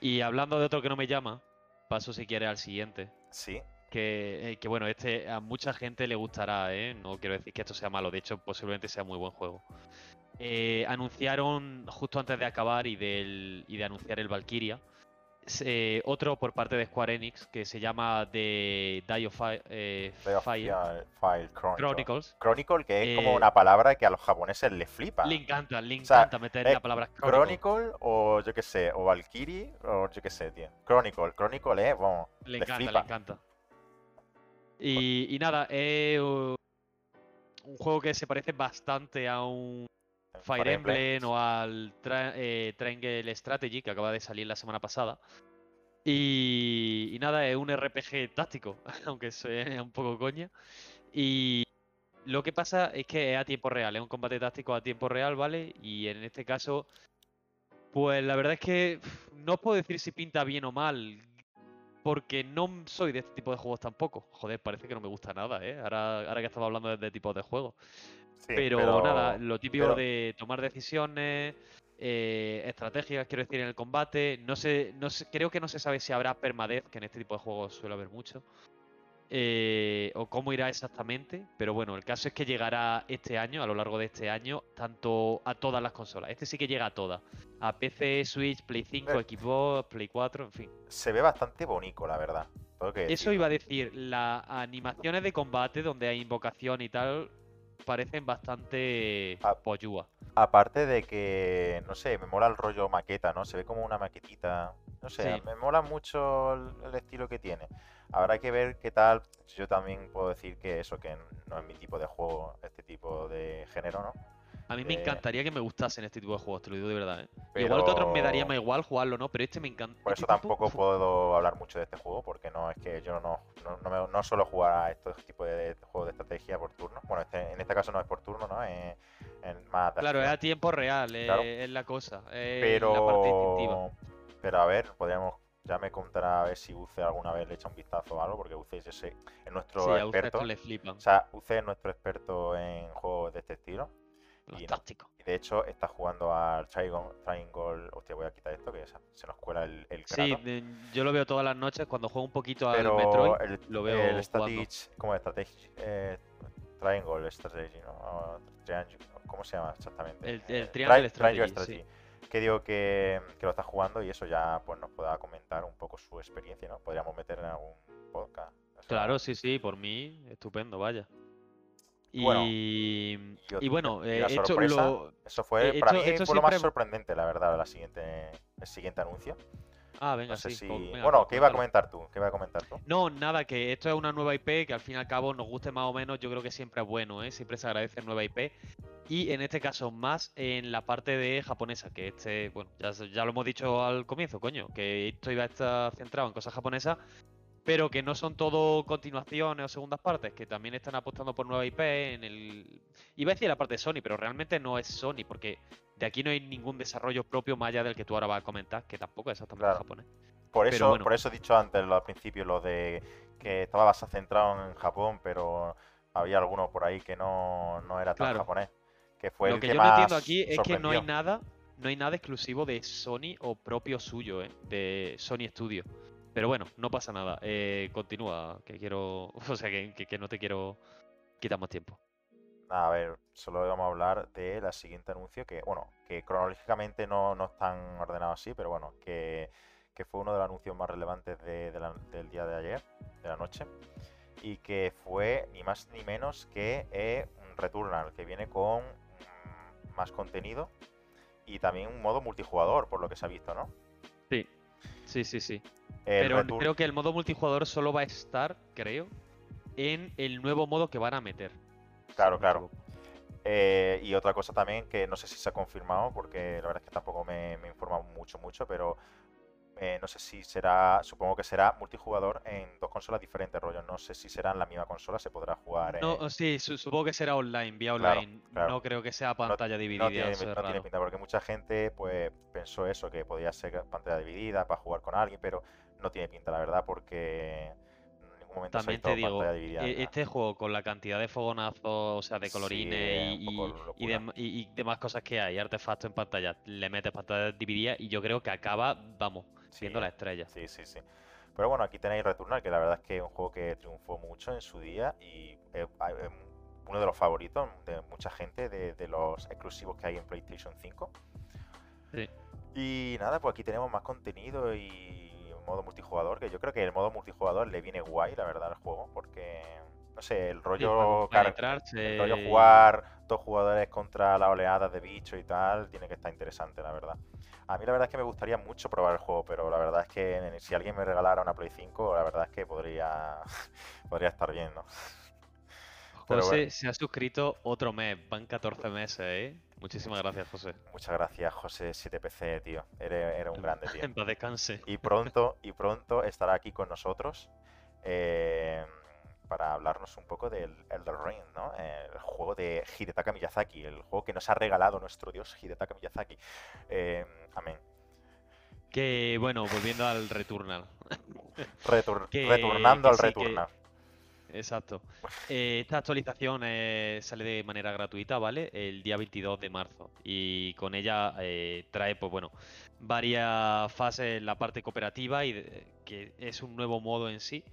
Y hablando de otro que no me llama, paso si quieres al siguiente. Sí, Que, eh, que bueno, este a mucha gente le gustará, ¿eh? No quiero decir que esto sea malo, de hecho posiblemente sea muy buen juego. Eh, anunciaron justo antes de acabar y, del, y de anunciar el Valkyria, se- otro por parte de Square Enix que se llama The Die of eh, Fire Fire Chronicle. Chronicles. Chronicle, que es como Eh, una palabra que a los japoneses les flipa. Le encanta, le O sea, encanta meter la palabra Chronicle. Chronicle o yo qué sé, o Valkyrie o yo qué sé, tío. Chronicle, Chronicle es, vamos, Le les encanta, le flipa. encanta. Y, y nada, es un juego que se parece bastante a un Fire Emblem o al Tra- eh, Triangle Strategy que acaba de salir la semana pasada. Y, y nada, es un RPG táctico, aunque sea un poco coña. Y lo que pasa es que es a tiempo real, es un combate táctico a tiempo real, ¿vale? Y en este caso, pues la verdad es que no os puedo decir si pinta bien o mal, porque no soy de este tipo de juegos tampoco. Joder, parece que no me gusta nada, ¿eh? Ahora, ahora que estamos hablando de este tipo de juegos. Sí, Pero, nada, lo típico pero- de tomar decisiones, eh, estrategias, quiero decir, en el combate. No sé, no sé, creo que no se sabe si habrá permadez, que en este tipo de juegos suele haber mucho. Eh, o cómo irá exactamente. Pero bueno, el caso es que llegará este año, a lo largo de este año, tanto a todas las consolas. Este sí que llega a todas. A PC, Switch, Play 5, Eh. Xbox, Play 4, en fin. se ve bastante bonito, la verdad. Eso iba a decir, las animaciones de combate donde hay invocación y tal parecen bastante Ah. pollúa. Aparte de que, no sé, me mola el rollo maqueta, ¿no? Se ve como una maquetita. No sé, Sí. me mola mucho el, estilo que tiene. Habrá que ver qué tal. Yo también puedo decir que eso, que no es mi tipo de juego, este tipo de género, ¿no? A mí me Eh, encantaría que me gustasen este tipo de juegos, te lo digo de verdad, ¿eh? Pero... Igual que otros me daría más igual jugarlo, ¿no? Pero este me encanta. Por este eso tampoco puedo hablar mucho de este juego, porque no es que yo no, no, no, me- no suelo jugar a estos tipos de juegos de estrategia por turno. Bueno, este- en este caso no es por turno, ¿no? Es, es más de Claro, es a tiempo real, Claro. es la cosa. Es la parte instintiva. Pero, a ver, podríamos, ya me contará a ver si UC alguna vez le echa un vistazo o algo, porque UC yo sé, es nuestro Sí, a experto. estos le flipan. O sea, UC es nuestro experto en juegos de este estilo. Los y no. tácticos. Y de hecho está jugando al Triangle. Triangle hostia, voy a quitar esto, que se, nos cuela el, el Sí, de- yo lo veo todas las noches cuando juego un poquito al Pero Metroid. el, lo veo el jugando. Strategy, ¿cómo es? Eh, Triangle Strategy, ¿no? O Triangle, ¿Cómo se llama exactamente? El- el Triangle Tri- Triangle Strategy, Que digo que, que lo está jugando y eso ya pues nos pueda comentar un poco su experiencia, ¿no? Podríamos meter en algún podcast. o sea, Claro, sí, sí, por mí, estupendo, vaya. Bueno, Y, y y bueno, eh, lo... Eso fue, eh, para esto- mí esto fue lo más siempre- sorprendente, la verdad, la siguiente, el siguiente anuncio. Ah, venga, No sé sí. si... pues venga, bueno, ¿qué iba a comentar tú? ¿Qué iba a comentar tú? No, nada, que esto es una nueva IP que al fin y al cabo nos guste más o menos, yo creo que siempre es bueno, ¿eh? Siempre se agradece nueva IP. Y en este caso, más en la parte de japonesa, que este, bueno, ya, ya lo hemos dicho al comienzo, coño, que esto iba a estar centrado en cosas japonesas, pero que no son todo continuaciones o segundas partes, que también están apostando por nueva IP en el... Iba a decir la parte de Sony, pero realmente no es Sony, porque de aquí no hay ningún desarrollo propio más allá del que tú ahora vas a comentar, que tampoco es exactamente Claro. japonés. Por eso, bueno. por eso he dicho antes al principio lo de que estaba más centrado en Japón, pero había alguno por ahí que no, no era tan Claro. japonés. Que fue Lo el que que yo no entiendo aquí es que no hay nada, no hay nada exclusivo de Sony o propio suyo, ¿eh? de Sony Studio. Pero bueno, no pasa nada. Eh, continúa, que quiero, o sea, que, que- que no te quiero quitar más tiempo. A ver, solo vamos a hablar de la siguiente anuncio que, bueno, que cronológicamente no, no están ordenados así, pero bueno, que, que fue uno de los anuncios más relevantes de- de la- del día de ayer, de la noche, y que fue ni más ni menos que eh, un Returnal, que viene con mm, más contenido y también un modo multijugador, por lo que se ha visto, ¿no? Sí, sí, sí, sí. El Pero creo que el modo multijugador solo va a estar, creo, en el nuevo modo que van a meter. Claro, claro. Eh, y otra cosa también que no sé si se ha confirmado, porque la verdad es que tampoco me, me he informado mucho, mucho, pero eh, no sé si será, supongo que será multijugador en dos consolas diferentes, rollo. No sé si será en la misma consola, se podrá jugar en... No, sí, su- supongo que será online, vía online. claro. No creo que sea pantalla dividida. no tiene, eso es no tiene raro. pinta, porque mucha gente pues pensó eso, que podía ser pantalla dividida para jugar con alguien, pero no tiene pinta, la verdad, porque en ningún momento También te digo, pantalla dividida. e- nada. este juego con la cantidad de fogonazos, o sea, de colorines y, dem- y- y demás cosas que hay, artefactos en pantalla, le metes pantalla dividida y yo creo que acaba, vamos, Sí, viendo la estrella. Sí, sí, sí. Pero bueno, aquí tenéis Returnal, que la verdad es que es un juego que triunfó mucho en su día y es a- es uno de los favoritos de mucha gente, de, de los exclusivos que hay en PlayStation 5. Sí. Y nada, pues aquí tenemos más contenido y modo multijugador, que yo creo que el modo multijugador le viene guay, la verdad, al juego, porque, no sé, el Sí, rollo, compenetrarse el rollo jugar dos jugadores contra las oleadas de bicho y tal, tiene que estar interesante, la verdad. A mí la verdad es que me gustaría mucho probar el juego, pero la verdad es que si alguien me regalara una Play 5, la verdad es que podría, podría estar bien, ¿no? José bueno. se ha suscrito otro mes, van 14 meses, ¿eh? Muchísimas gracias, José. Muchas gracias, José 7PC, tío. Eres, eres un grande, tío. En paz descanse. Y pronto, y pronto estará aquí con nosotros eh, para hablarnos un poco del Elder Ring, ¿no? El juego de Hidetaka Miyazaki, el juego que nos ha regalado nuestro dios Hidetaka Miyazaki. Eh, amén. Que bueno, volviendo al Returnal. Retur- Que- returnando que al sí, que- Returnal. Exacto. Eh, esta actualización eh, sale de manera gratuita, ¿vale? El día 22 de marzo. Y con ella eh, trae, pues bueno, varias fases en la parte cooperativa y de- que es un nuevo modo en sí.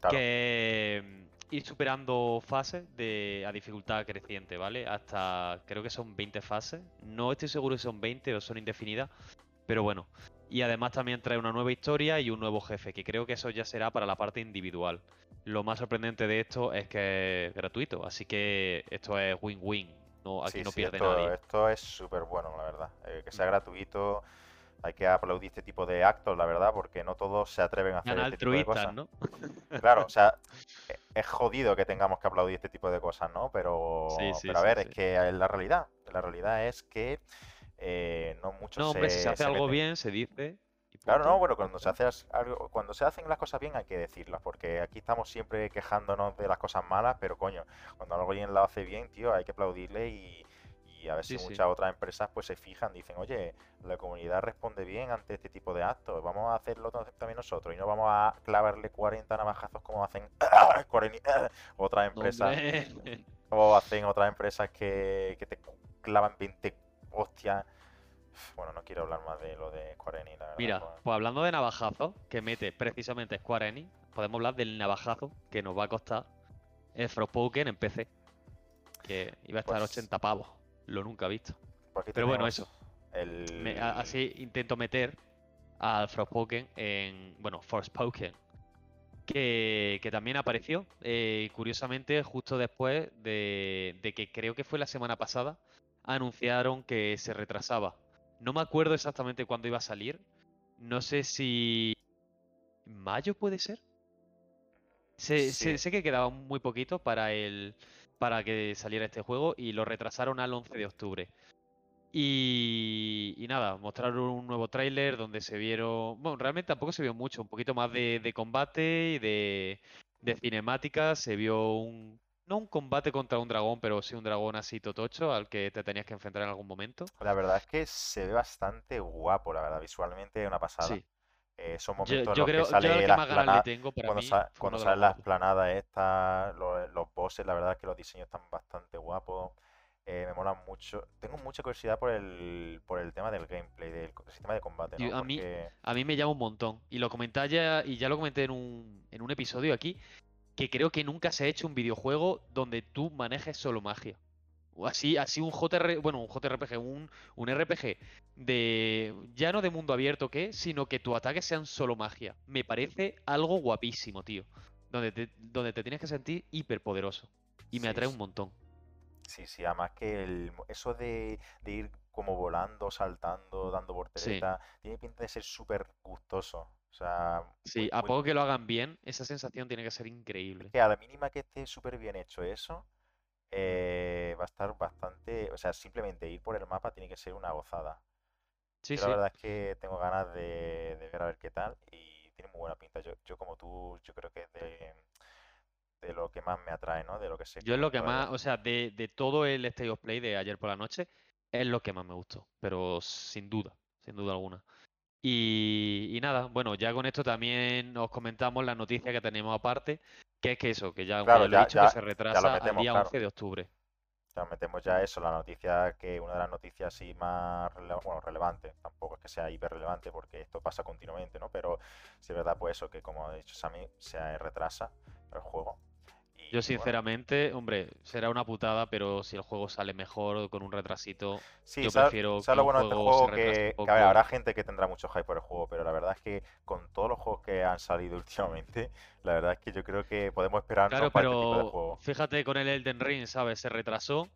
Claro. Que mm, ir superando fases de, a dificultad creciente, ¿vale? Hasta creo que son 20 fases. No estoy seguro si son 20 o son indefinidas. Pero bueno. Y además también trae una nueva historia y un nuevo jefe, que creo que eso ya será para la parte individual. Lo más sorprendente de esto es que es gratuito, así que esto es win-win. No, aquí Sí, no sí, pierde esto, nadie. esto es súper bueno, la verdad. Eh, que sea gratuito, hay que aplaudir este tipo de actos, la verdad, porque no todos se atreven a hacer este tipo de cosas. ¿no? Claro, o sea, e- es jodido que tengamos que aplaudir este tipo de cosas, ¿no? Pero, Sí, sí, pero a ver, sí. es que es la realidad. La realidad es que eh, no muchos No, hombre, si se hace algo meten. bien, se dice. y Claro, no, bueno, cuando se hace algo, cuando se hacen las cosas bien hay que decirlas, porque aquí estamos siempre quejándonos de las cosas malas, pero coño, cuando alguien lo hace bien, tío, hay que aplaudirle y, y a ver Sí, muchas otras empresas pues se fijan, dicen, oye, la comunidad responde bien ante este tipo de actos, vamos a hacerlo también nosotros y no vamos a clavarle 40 navajazos como hacen 40 otras empresas hombre. o hacen otras empresas que, que te clavan 20 hostias. Bueno, no quiero hablar más de lo de Square Enix, la verdad. Mira, pues. pues hablando de navajazos, que mete precisamente Square Enix, podemos hablar del navajazo que nos va a costar el Frostpoken en PC. Que iba a estar Pues- 80 pavos. Lo nunca he visto. Pues pero bueno, eso. El... Me- a- así intento meter al Forspoken en. Bueno, Forspoken. Que, que también apareció, eh, curiosamente, justo después de, de que creo que fue la semana pasada, anunciaron que se retrasaba. No me acuerdo exactamente cuándo iba a salir. No sé si. ¿Mayo puede ser? Sé, sé- Sí. sé que quedaba muy poquito para el. Para que saliera este juego y lo retrasaron al 11 de octubre. Y, y nada, mostraron un nuevo tráiler donde se vieron. Bueno, realmente tampoco se vio mucho, un poquito más de, de combate y de, de cinemática. Se vio un. No un combate contra un dragón, pero sí un dragón así totocho al que te tenías que enfrentar en algún momento. La verdad es que se ve bastante guapo, la verdad. Visualmente es una pasada. Sí. Eh, Yo, momentos en yo los que creo, yo sale lo que la esplanada, tengo para cuando, mí sa- cuando los guapos. planadas estas, los, los la verdad es que los diseños están bastante guapos. eh, me molan mucho. Tengo mucha curiosidad por el, por el tema del gameplay, del sistema de combate, a mí, a mí me llama un montón. Y lo comenté ya, y ya lo comenté en un, en un episodio aquí, que creo que nunca se ha hecho un videojuego donde tú manejes solo magia. O así, así un JR, bueno, un JRPG, un, un RPG de ya no de mundo abierto que, sino que tus ataques sean solo magia. Me parece algo guapísimo, tío. Donde te, donde te tienes que sentir hiperpoderoso. Y me sí, atrae un sí, montón. sí, sí, además que el, eso de, de ir como volando, saltando, dando Sí. voltereta, tiene pinta de ser súper gustoso. O sea, Sí, muy, a muy, poco que lo hagan bien, esa sensación tiene que ser Es increíble. que a la mínima que esté súper bien hecho eso, eh, va a estar bastante, o sea, simplemente ir por el mapa tiene que ser una gozada. Sí, Yo la sí. verdad es que tengo ganas de, de ver a ver qué tal y tiene muy buena pinta. Yo, yo como tú, yo creo que es de, de lo que más me atrae, ¿no? De lo que se Yo es lo que más, o sea, de, de todo el State of Play de ayer por la noche, es lo que más me gustó, pero sin duda, sin duda alguna. Y, y nada, bueno, ya con esto también os comentamos la noticia que tenemos aparte, que es que eso, que ya, Claro, ya lo he ya, dicho, que se retrasa al metemos, día claro. 11 de octubre. Ya metemos ya eso, la noticia que una de las noticias así más rele- bueno, relevante, tampoco es que sea hiper relevante porque esto pasa continuamente, ¿no? Pero sí es verdad pues eso, que como ha dicho Sammy, se retrasa el juego. Yo bueno, sinceramente, hombre, será una putada, pero si el juego sale mejor con un retrasito, sí, yo ¿sabes prefiero sabes que bueno de este juego se juego? retrase un Que, ver, habrá gente que tendrá mucho hype por el juego, pero la verdad es que con todos los juegos que han salido últimamente, la verdad es que yo creo que podemos esperarnos Claro, este tipo de pero juegos. fíjate con el Elden Ring, ¿sabes? Se retrasó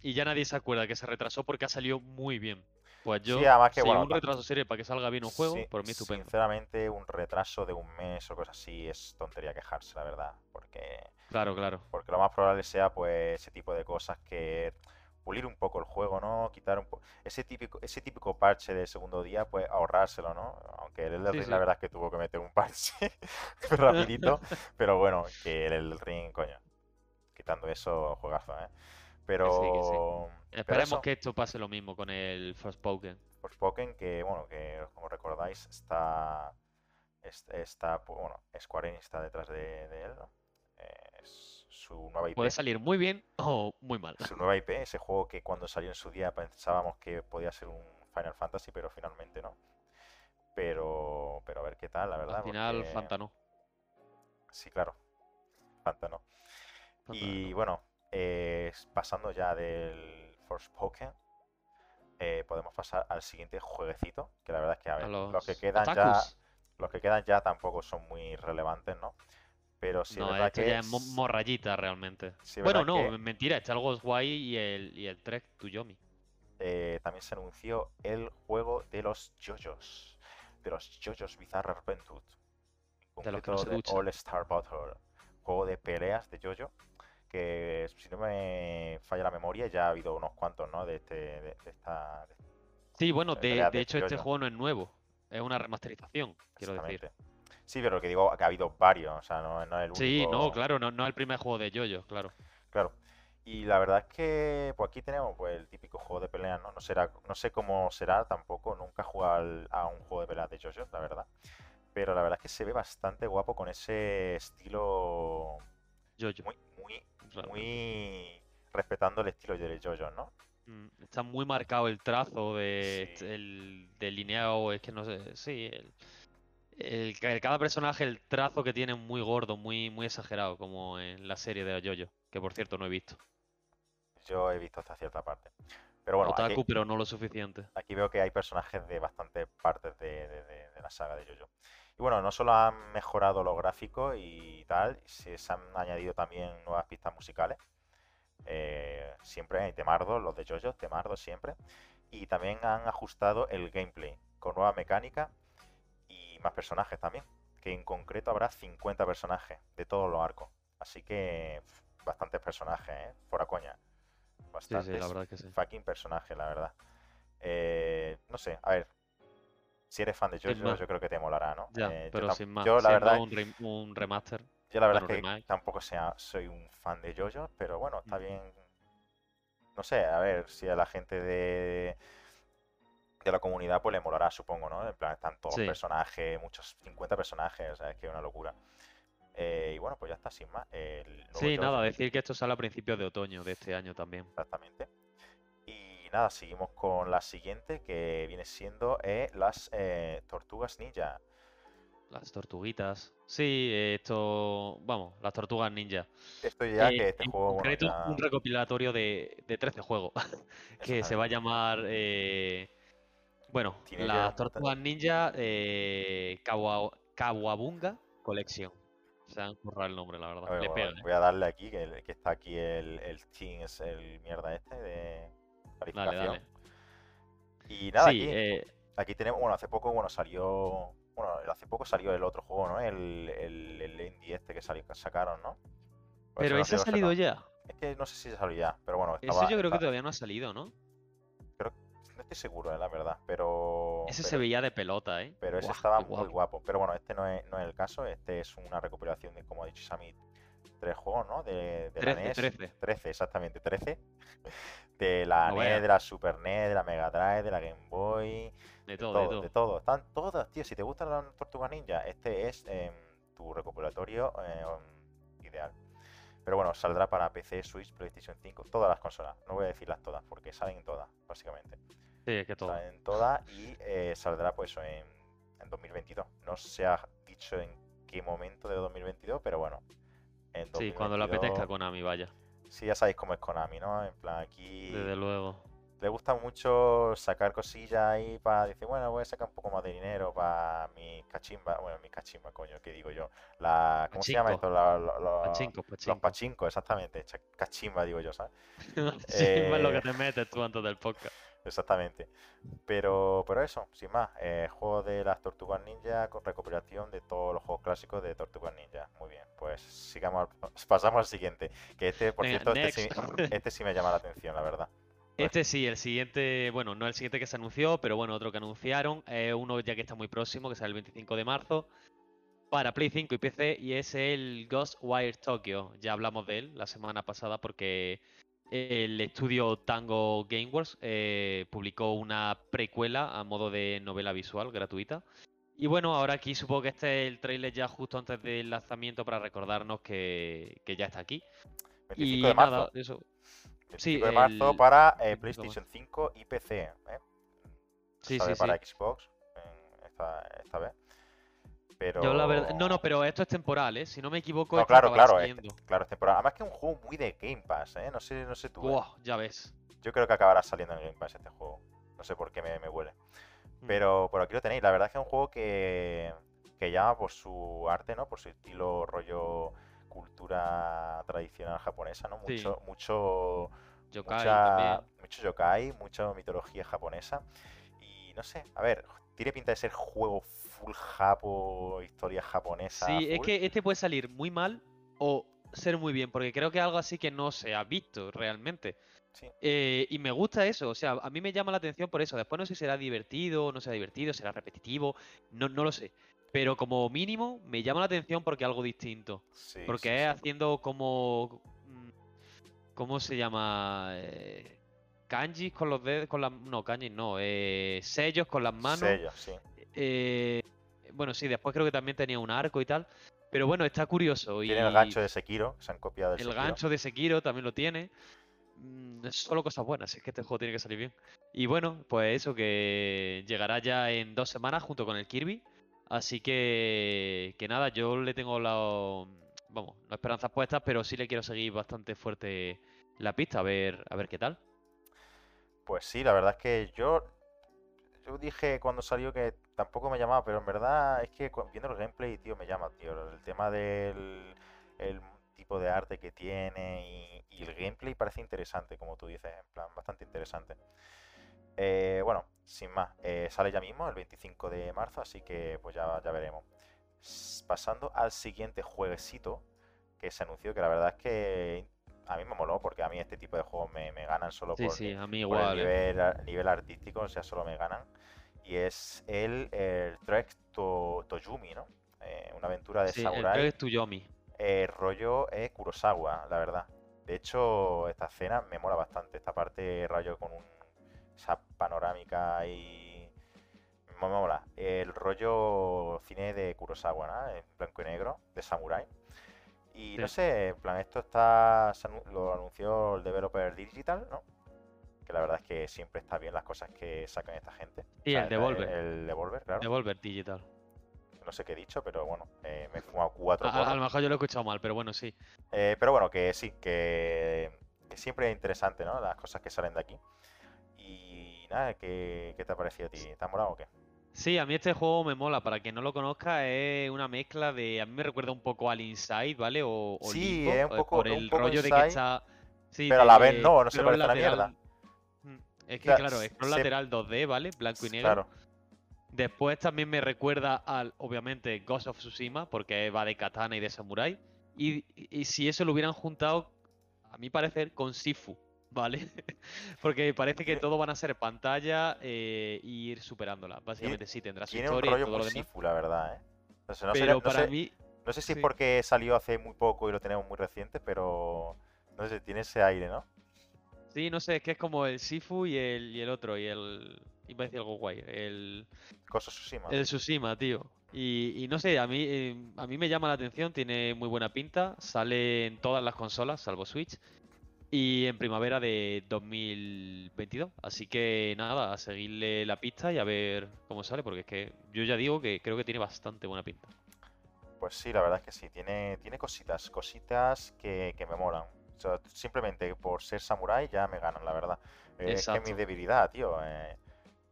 y ya nadie se acuerda que se retrasó porque ha salido muy bien. Pues Sí, yo, además que si bueno, un retraso sirve para que salga bien un juego, sí, por mí estupendo. sinceramente un retraso de un mes o cosas así es tontería quejarse, la verdad, porque Claro, claro. Porque lo más probable sea pues ese tipo de cosas que pulir un poco el juego, ¿no? Quitar un poco ese típico ese típico parche del segundo día, pues ahorrárselo, ¿no? Aunque el Elden Sí, Ring la sí. verdad es que tuvo que meter un parche rapidito, pero bueno, que el Elden Ring, coño, quitando eso, juegazo, ¿eh? Sí, sí. Pero Esperemos eso, que esto pase lo mismo con el Forspoken. Forspoken, que bueno, que como recordáis está es- está, pu- bueno, Square Enix está detrás de, de él, ¿no? Eh, Es su nueva IP. Puede salir muy bien o muy mal. su nueva IP, ese juego que cuando salió en su día pensábamos que podía ser un Final Fantasy, pero finalmente no. Pero, pero a ver qué tal, la Al verdad, final, porque Fanta no. sí, claro, Fanta no. Fanta Y no. bueno, eh, pasando ya del Forspoken, eh, podemos pasar al siguiente jueguecito, que la verdad es que, a A ver, los que quedan ya, los que quedan ya tampoco son muy relevantes, ¿no? Pero sí No, verdad que, ya es morrayita realmente. sí Bueno, no, que mentira, está el Ghostwire y el, y el Trek to Yomi. eh, también se anunció el juego de los JoJo's, de los JoJo's Bizarre Adventure, en De los que no concreto se de duchan. All Star Battle, juego de peleas de JoJo, que si no me falla la memoria ya ha habido unos cuantos, ¿no? De este, de, de esta, de Sí, bueno, de de, hecho este JoJo, juego no es nuevo. Es una remasterización, quiero decir. Sí, pero que digo que ha habido varios, o sea, no, no es el Sí, no, único, claro, no, no es el primer juego de Yoyo, claro. claro. Y la verdad es que pues aquí tenemos pues el típico juego de peleas, ¿no? No será, no sé cómo será tampoco, nunca he jugado a un juego de peleas de JoJo, la verdad. Pero la verdad es que se ve bastante guapo con ese estilo Yoyo, muy, muy, respetando el estilo de JoJo, ¿no? Mm, Está muy marcado el trazo de Sí, el delineado, es que no sé, sí, el, el- el- cada personaje, el trazo que tiene muy gordo, muy, muy exagerado, como en la serie de Yoyo, que por cierto no he visto. yo he visto hasta cierta parte. Pero bueno, aquí, Otaku, pero no lo suficiente. aquí veo que hay personajes de bastantes partes de, de- de- de la saga de Jojo. Y bueno, no solo han mejorado los gráficos y tal, se se han añadido también nuevas pistas musicales. Eh, siempre hay temardos, los de Jojo, temardos siempre. Y también han ajustado el gameplay con nueva mecánica y más personajes también. Que en concreto habrá 50 personajes de todos los arcos. Así que bastantes personajes, ¿eh? Fuera coña. Sí, sí, Bastantes la verdad que sí. fucking personajes, la verdad. Eh, no sé, a ver. Si eres fan de JoJo, yo creo que te molará, ¿no? Ya, Eh, pero sin más. yo la verdad, un, rem- un remaster. yo la verdad es que remake. tampoco sea, soy un fan de JoJo, pero bueno, está Mm. bien. No sé, a ver si a la gente de, de la comunidad pues le molará, supongo, ¿no? En plan, están todos Sí. los personajes, muchos, 50 personajes, o sea, es que es una locura. Eh, y bueno, pues ya está, sin más. El Sí, nada, decir que esto sale a principios de otoño de este año también. Exactamente. Y nada, seguimos con la siguiente, que viene siendo eh, las eh, Tortugas Ninja. Las tortuguitas. Sí, eh, esto. Vamos, las tortugas ninja. Esto ya Eh, que este en juego, bueno, concreto, ya... un recopilatorio de, de 13 juegos. que se va a llamar. eh, bueno, las tortugas ninja eh, Kawa- Kawabunga Collection. Se han currado el nombre, la A verdad. ver, Le voy pega, a- voy a darle aquí, que, que está aquí el, el Team, es el mierda este de Dale, dale. Y nada, Sí, aquí, eh, aquí tenemos, bueno, hace poco, bueno, salió, bueno, hace poco salió el otro juego, ¿no? El, el, el indie este que salió, que sacaron, ¿no? Pero no ese ha salido ya. Es que no sé si se salió ya, pero bueno, estaba, yo creo que todavía no ha salido, ¿no? no estoy seguro, eh, la verdad, pero... Ese pero- se veía de pelota, ¿eh? Pero ese estaba muy guapo. guapo. Pero bueno, este no es, no es el caso. Este es una recopilación de, como ha dicho Sammy, tres juegos, ¿no? De, de la 13, NES. 13. 13, exactamente, 13. De la No NES, de la Super NES, de la Mega Drive, de la Game Boy. De De todo, todo, de todo. de todo. Están todas, tío. Si te gustan las Tortugas Ninja, este es em, tu recopilatorio em, ideal. Pero bueno, saldrá para PC, Switch, PlayStation 5, todas las consolas. No voy a decirlas todas, porque salen todas, básicamente. Sí, que todo. Salen todas y eh, saldrá pues en, en 2022. No se ha dicho en qué momento de 2022, pero bueno. En Sí, cuando le 2022 apetezca Konami, vaya. Sí, ya sabéis cómo es Konami, ¿no? En plan, aquí Desde luego. le gusta mucho sacar cosillas ahí para decir, bueno, voy a sacar un poco más de dinero para mis cachimbas. Bueno, mis cachimbas, coño, ¿qué digo yo? La, ¿Cómo se llama esto? La- lo- Pachinko, los pachincos, exactamente. Cachimba, digo yo, ¿sabes? Sí, es lo Eh, que te metes tú antes del podcast. Exactamente. Pero, pero eso, sin más, eh, juego de las Tortugas Ninja con recopilación de todos los juegos clásicos de Tortugas Ninja. Muy bien, pues sigamos, al- pasamos al siguiente. Que este, por Venga, cierto, este sí, este sí me llama la atención, la verdad. Este sí, el siguiente, bueno, no el siguiente que se anunció, pero bueno, otro que anunciaron, es uno ya que está muy próximo, que sale el 25 de marzo, para Play 5 y PC, y es el Ghostwire Tokyo. Ya hablamos de él la semana pasada porque el estudio Tango Gameworks eh, publicó una precuela a modo de novela visual gratuita. Y bueno, ahora aquí supongo que este es el trailer ya justo antes del lanzamiento para recordarnos que, que ya está aquí. 25 Y de marzo. nada, eso. 25 sí, de marzo el para eh, 25 de PlayStation 5 y PC. ¿eh? Sí, sí, para sí. Xbox esta vez. Pero... Yo la verdad. No, no, pero esto es temporal, ¿eh? Si no me equivoco, No, esto claro, claro, saliendo. claro, es temporada. Además que es un juego muy de Game Pass, ¿eh? No sé, no sé tú. ¿eh? Buah, ya ves. Yo creo que acabará saliendo en Game Pass este juego. No sé por qué me, me huele. Mm. Pero por aquí lo tenéis. La verdad es que es un juego que, que llama por su arte, ¿no? Por su estilo, rollo, cultura tradicional japonesa, ¿no? Sí. Mucho, mucho, Yokai mucha, también. mucho yokai, mucha mitología japonesa. Y no sé, a ver, tiene pinta de ser juego full japo, historia japonesa. Sí, es que este puede salir muy mal o ser muy bien, porque creo que es algo así que no se ha visto realmente. Sí. Eh, y me gusta eso, o sea, a mí me llama la atención por eso. Después no sé si será divertido, no será divertido, será repetitivo, no, no lo sé. Pero como mínimo me llama la atención porque es algo distinto. Sí, Porque sí, es haciendo como. mm, ¿Cómo se llama? Eh, kanjis con los dedos. Con las, no, kanjis no. Eh, sellos con las manos. Sello, sí. eh, bueno, sí, después creo que también tenía un arco y tal. Pero bueno, está curioso. Y Tiene el gancho de Sekiro, se han copiado del el Sekiro. gancho de Sekiro también lo tiene. Mm, Es solo cosas buenas, es que este juego tiene que salir bien. Y bueno, pues eso que llegará ya en dos semanas junto con el Kirby. Así que, que nada, yo le tengo la, vamos, las esperanzas puestas, pero sí le quiero seguir bastante fuerte la pista, a ver, a ver qué tal. Pues sí, la verdad es que yo, yo dije cuando salió que tampoco me llamaba, pero en verdad es que viendo el gameplay, tío, me llama, tío. El tema del el tipo de arte que tiene y, y el gameplay parece interesante, como tú dices, en plan, bastante interesante. Eh, bueno, sin más, eh, sale ya mismo, el 25 de marzo, así que pues ya, ya veremos. Pasando al siguiente jueguecito que se anunció, que la verdad es que a mí me moló, porque a mí este tipo de juegos me, me ganan solo Sí, por, sí, a mí por el igual. eh. nivel, nivel artístico, o sea, solo me ganan. Y es el, el Trek to, ¿no? Eh, una aventura de Sí, el samurái, Trek to Yomi. eh, rollo eh, Kurosawa, la verdad. De hecho, esta escena me mola bastante, esta parte rollo con un, esa panorámica y... Me mola. El rollo cine de Kurosawa, ¿no? En blanco y negro, de samurái. Y no sé, en plan, esto está, lo anunció el developer Digital, ¿no? Que la verdad es que siempre está bien las cosas que sacan esta gente. Sí, el Devolver. El, Devolver, claro. Devolver Digital. No sé qué he dicho, pero bueno, eh, me he fumado cuatro A, lo mejor yo lo he escuchado mal, pero bueno, sí. Eh, pero bueno, que sí, que, que siempre es interesante, ¿no? Las cosas que salen de aquí. Y nada, ¿qué, qué te ha parecido a ti? ¿Te ha molado o qué? Sí, a mí este juego me mola. Para quien no lo conozca, es una mezcla de. A mí me recuerda un poco al Inside, ¿vale? O, o Sí, Limbo, es un eh, poco- por es un el poco rollo de que está. Sí, pero a la vez no, no se parece a la lateral. Mm, Es que, sea, claro, s- scroll se- lateral 2D, ¿vale? Blanco y negro. Claro, Después también me recuerda al, obviamente, Ghost of Tsushima, porque va de katana y de samurai. Y, y si eso lo hubieran juntado, a mi parecer, con Sifu, ¿vale? porque parece que todo van a ser pantalla eh, y ir superándola. Básicamente sí, tendrá su tiene un historia y rollo todo muy lo demás. sifu, la verdad, ¿eh? O sea, no, sé- Pero no para sé, mí, no sé si es sí. porque salió hace muy poco y lo tenemos muy reciente, pero no sé, tiene ese aire, ¿no? sí, no sé, es que es como el Sifu y el, y el otro, y el... Iba a decir algo guay, el... Cosa Tsushima. El Tsushima, tío. Y, y no sé, a mí, eh, a mí me llama la atención, tiene muy buena pinta, sale en todas las consolas, salvo Switch, y en primavera de 2022. Así que nada, a seguirle la pista y a ver cómo sale, porque es que yo ya digo que creo que tiene bastante buena pinta. Pues sí, la verdad es que sí, tiene, tiene cositas, cositas que, que me molan. O sea, simplemente por ser samurái ya me ganan, la verdad. Eh, es que mi debilidad, tío. eh,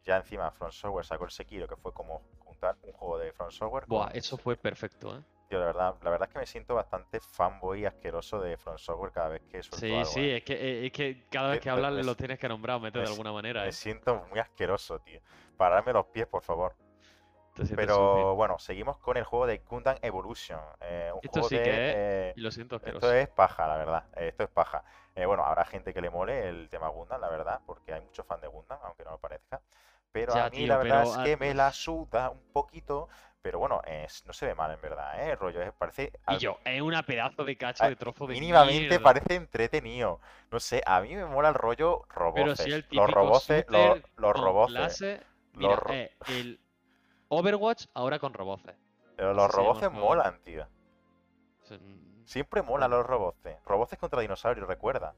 ya encima From Software sacó el Sekiro, que fue como juntar un juego de From Software Buah, eso fue perfecto, ¿eh? Tío, la verdad, la verdad es que me siento bastante fanboy asqueroso de From Software cada vez que suelto Sí, algo, sí, eh. es que, eh, es que cada vez que hablas me- lo tienes que nombrar, meter me de alguna manera, Me ¿eh? siento muy asqueroso, tío. Pararme los pies, por favor. Pero sucio. bueno, seguimos con el juego de Gundam Evolution. eh, un Esto juego sí de, que es, lo siento Esto asqueroso. es paja, la verdad. Esto es paja. Bueno, habrá gente que le mole el tema Gundam, la verdad, porque hay muchos fans de Gundam, aunque no lo parezca. Pero Ya, a mí tío, la verdad pero es que me la suda un poquito. Pero bueno, es- no se ve mal en verdad, ¿eh? El rollo es, parece... Y yo, es una pedazo de cacho a- de trozo de mínimamente mierda. parece entretenido. No sé, a mí me mola el rollo Pero roboces. si el los roboces, los, los roboces. clase, los mira, ro- eh, el Overwatch ahora con roboces. Pero los roboces molan, tío. Mm, Siempre molan los roboces. Roboces contra dinosaurios, recuerda.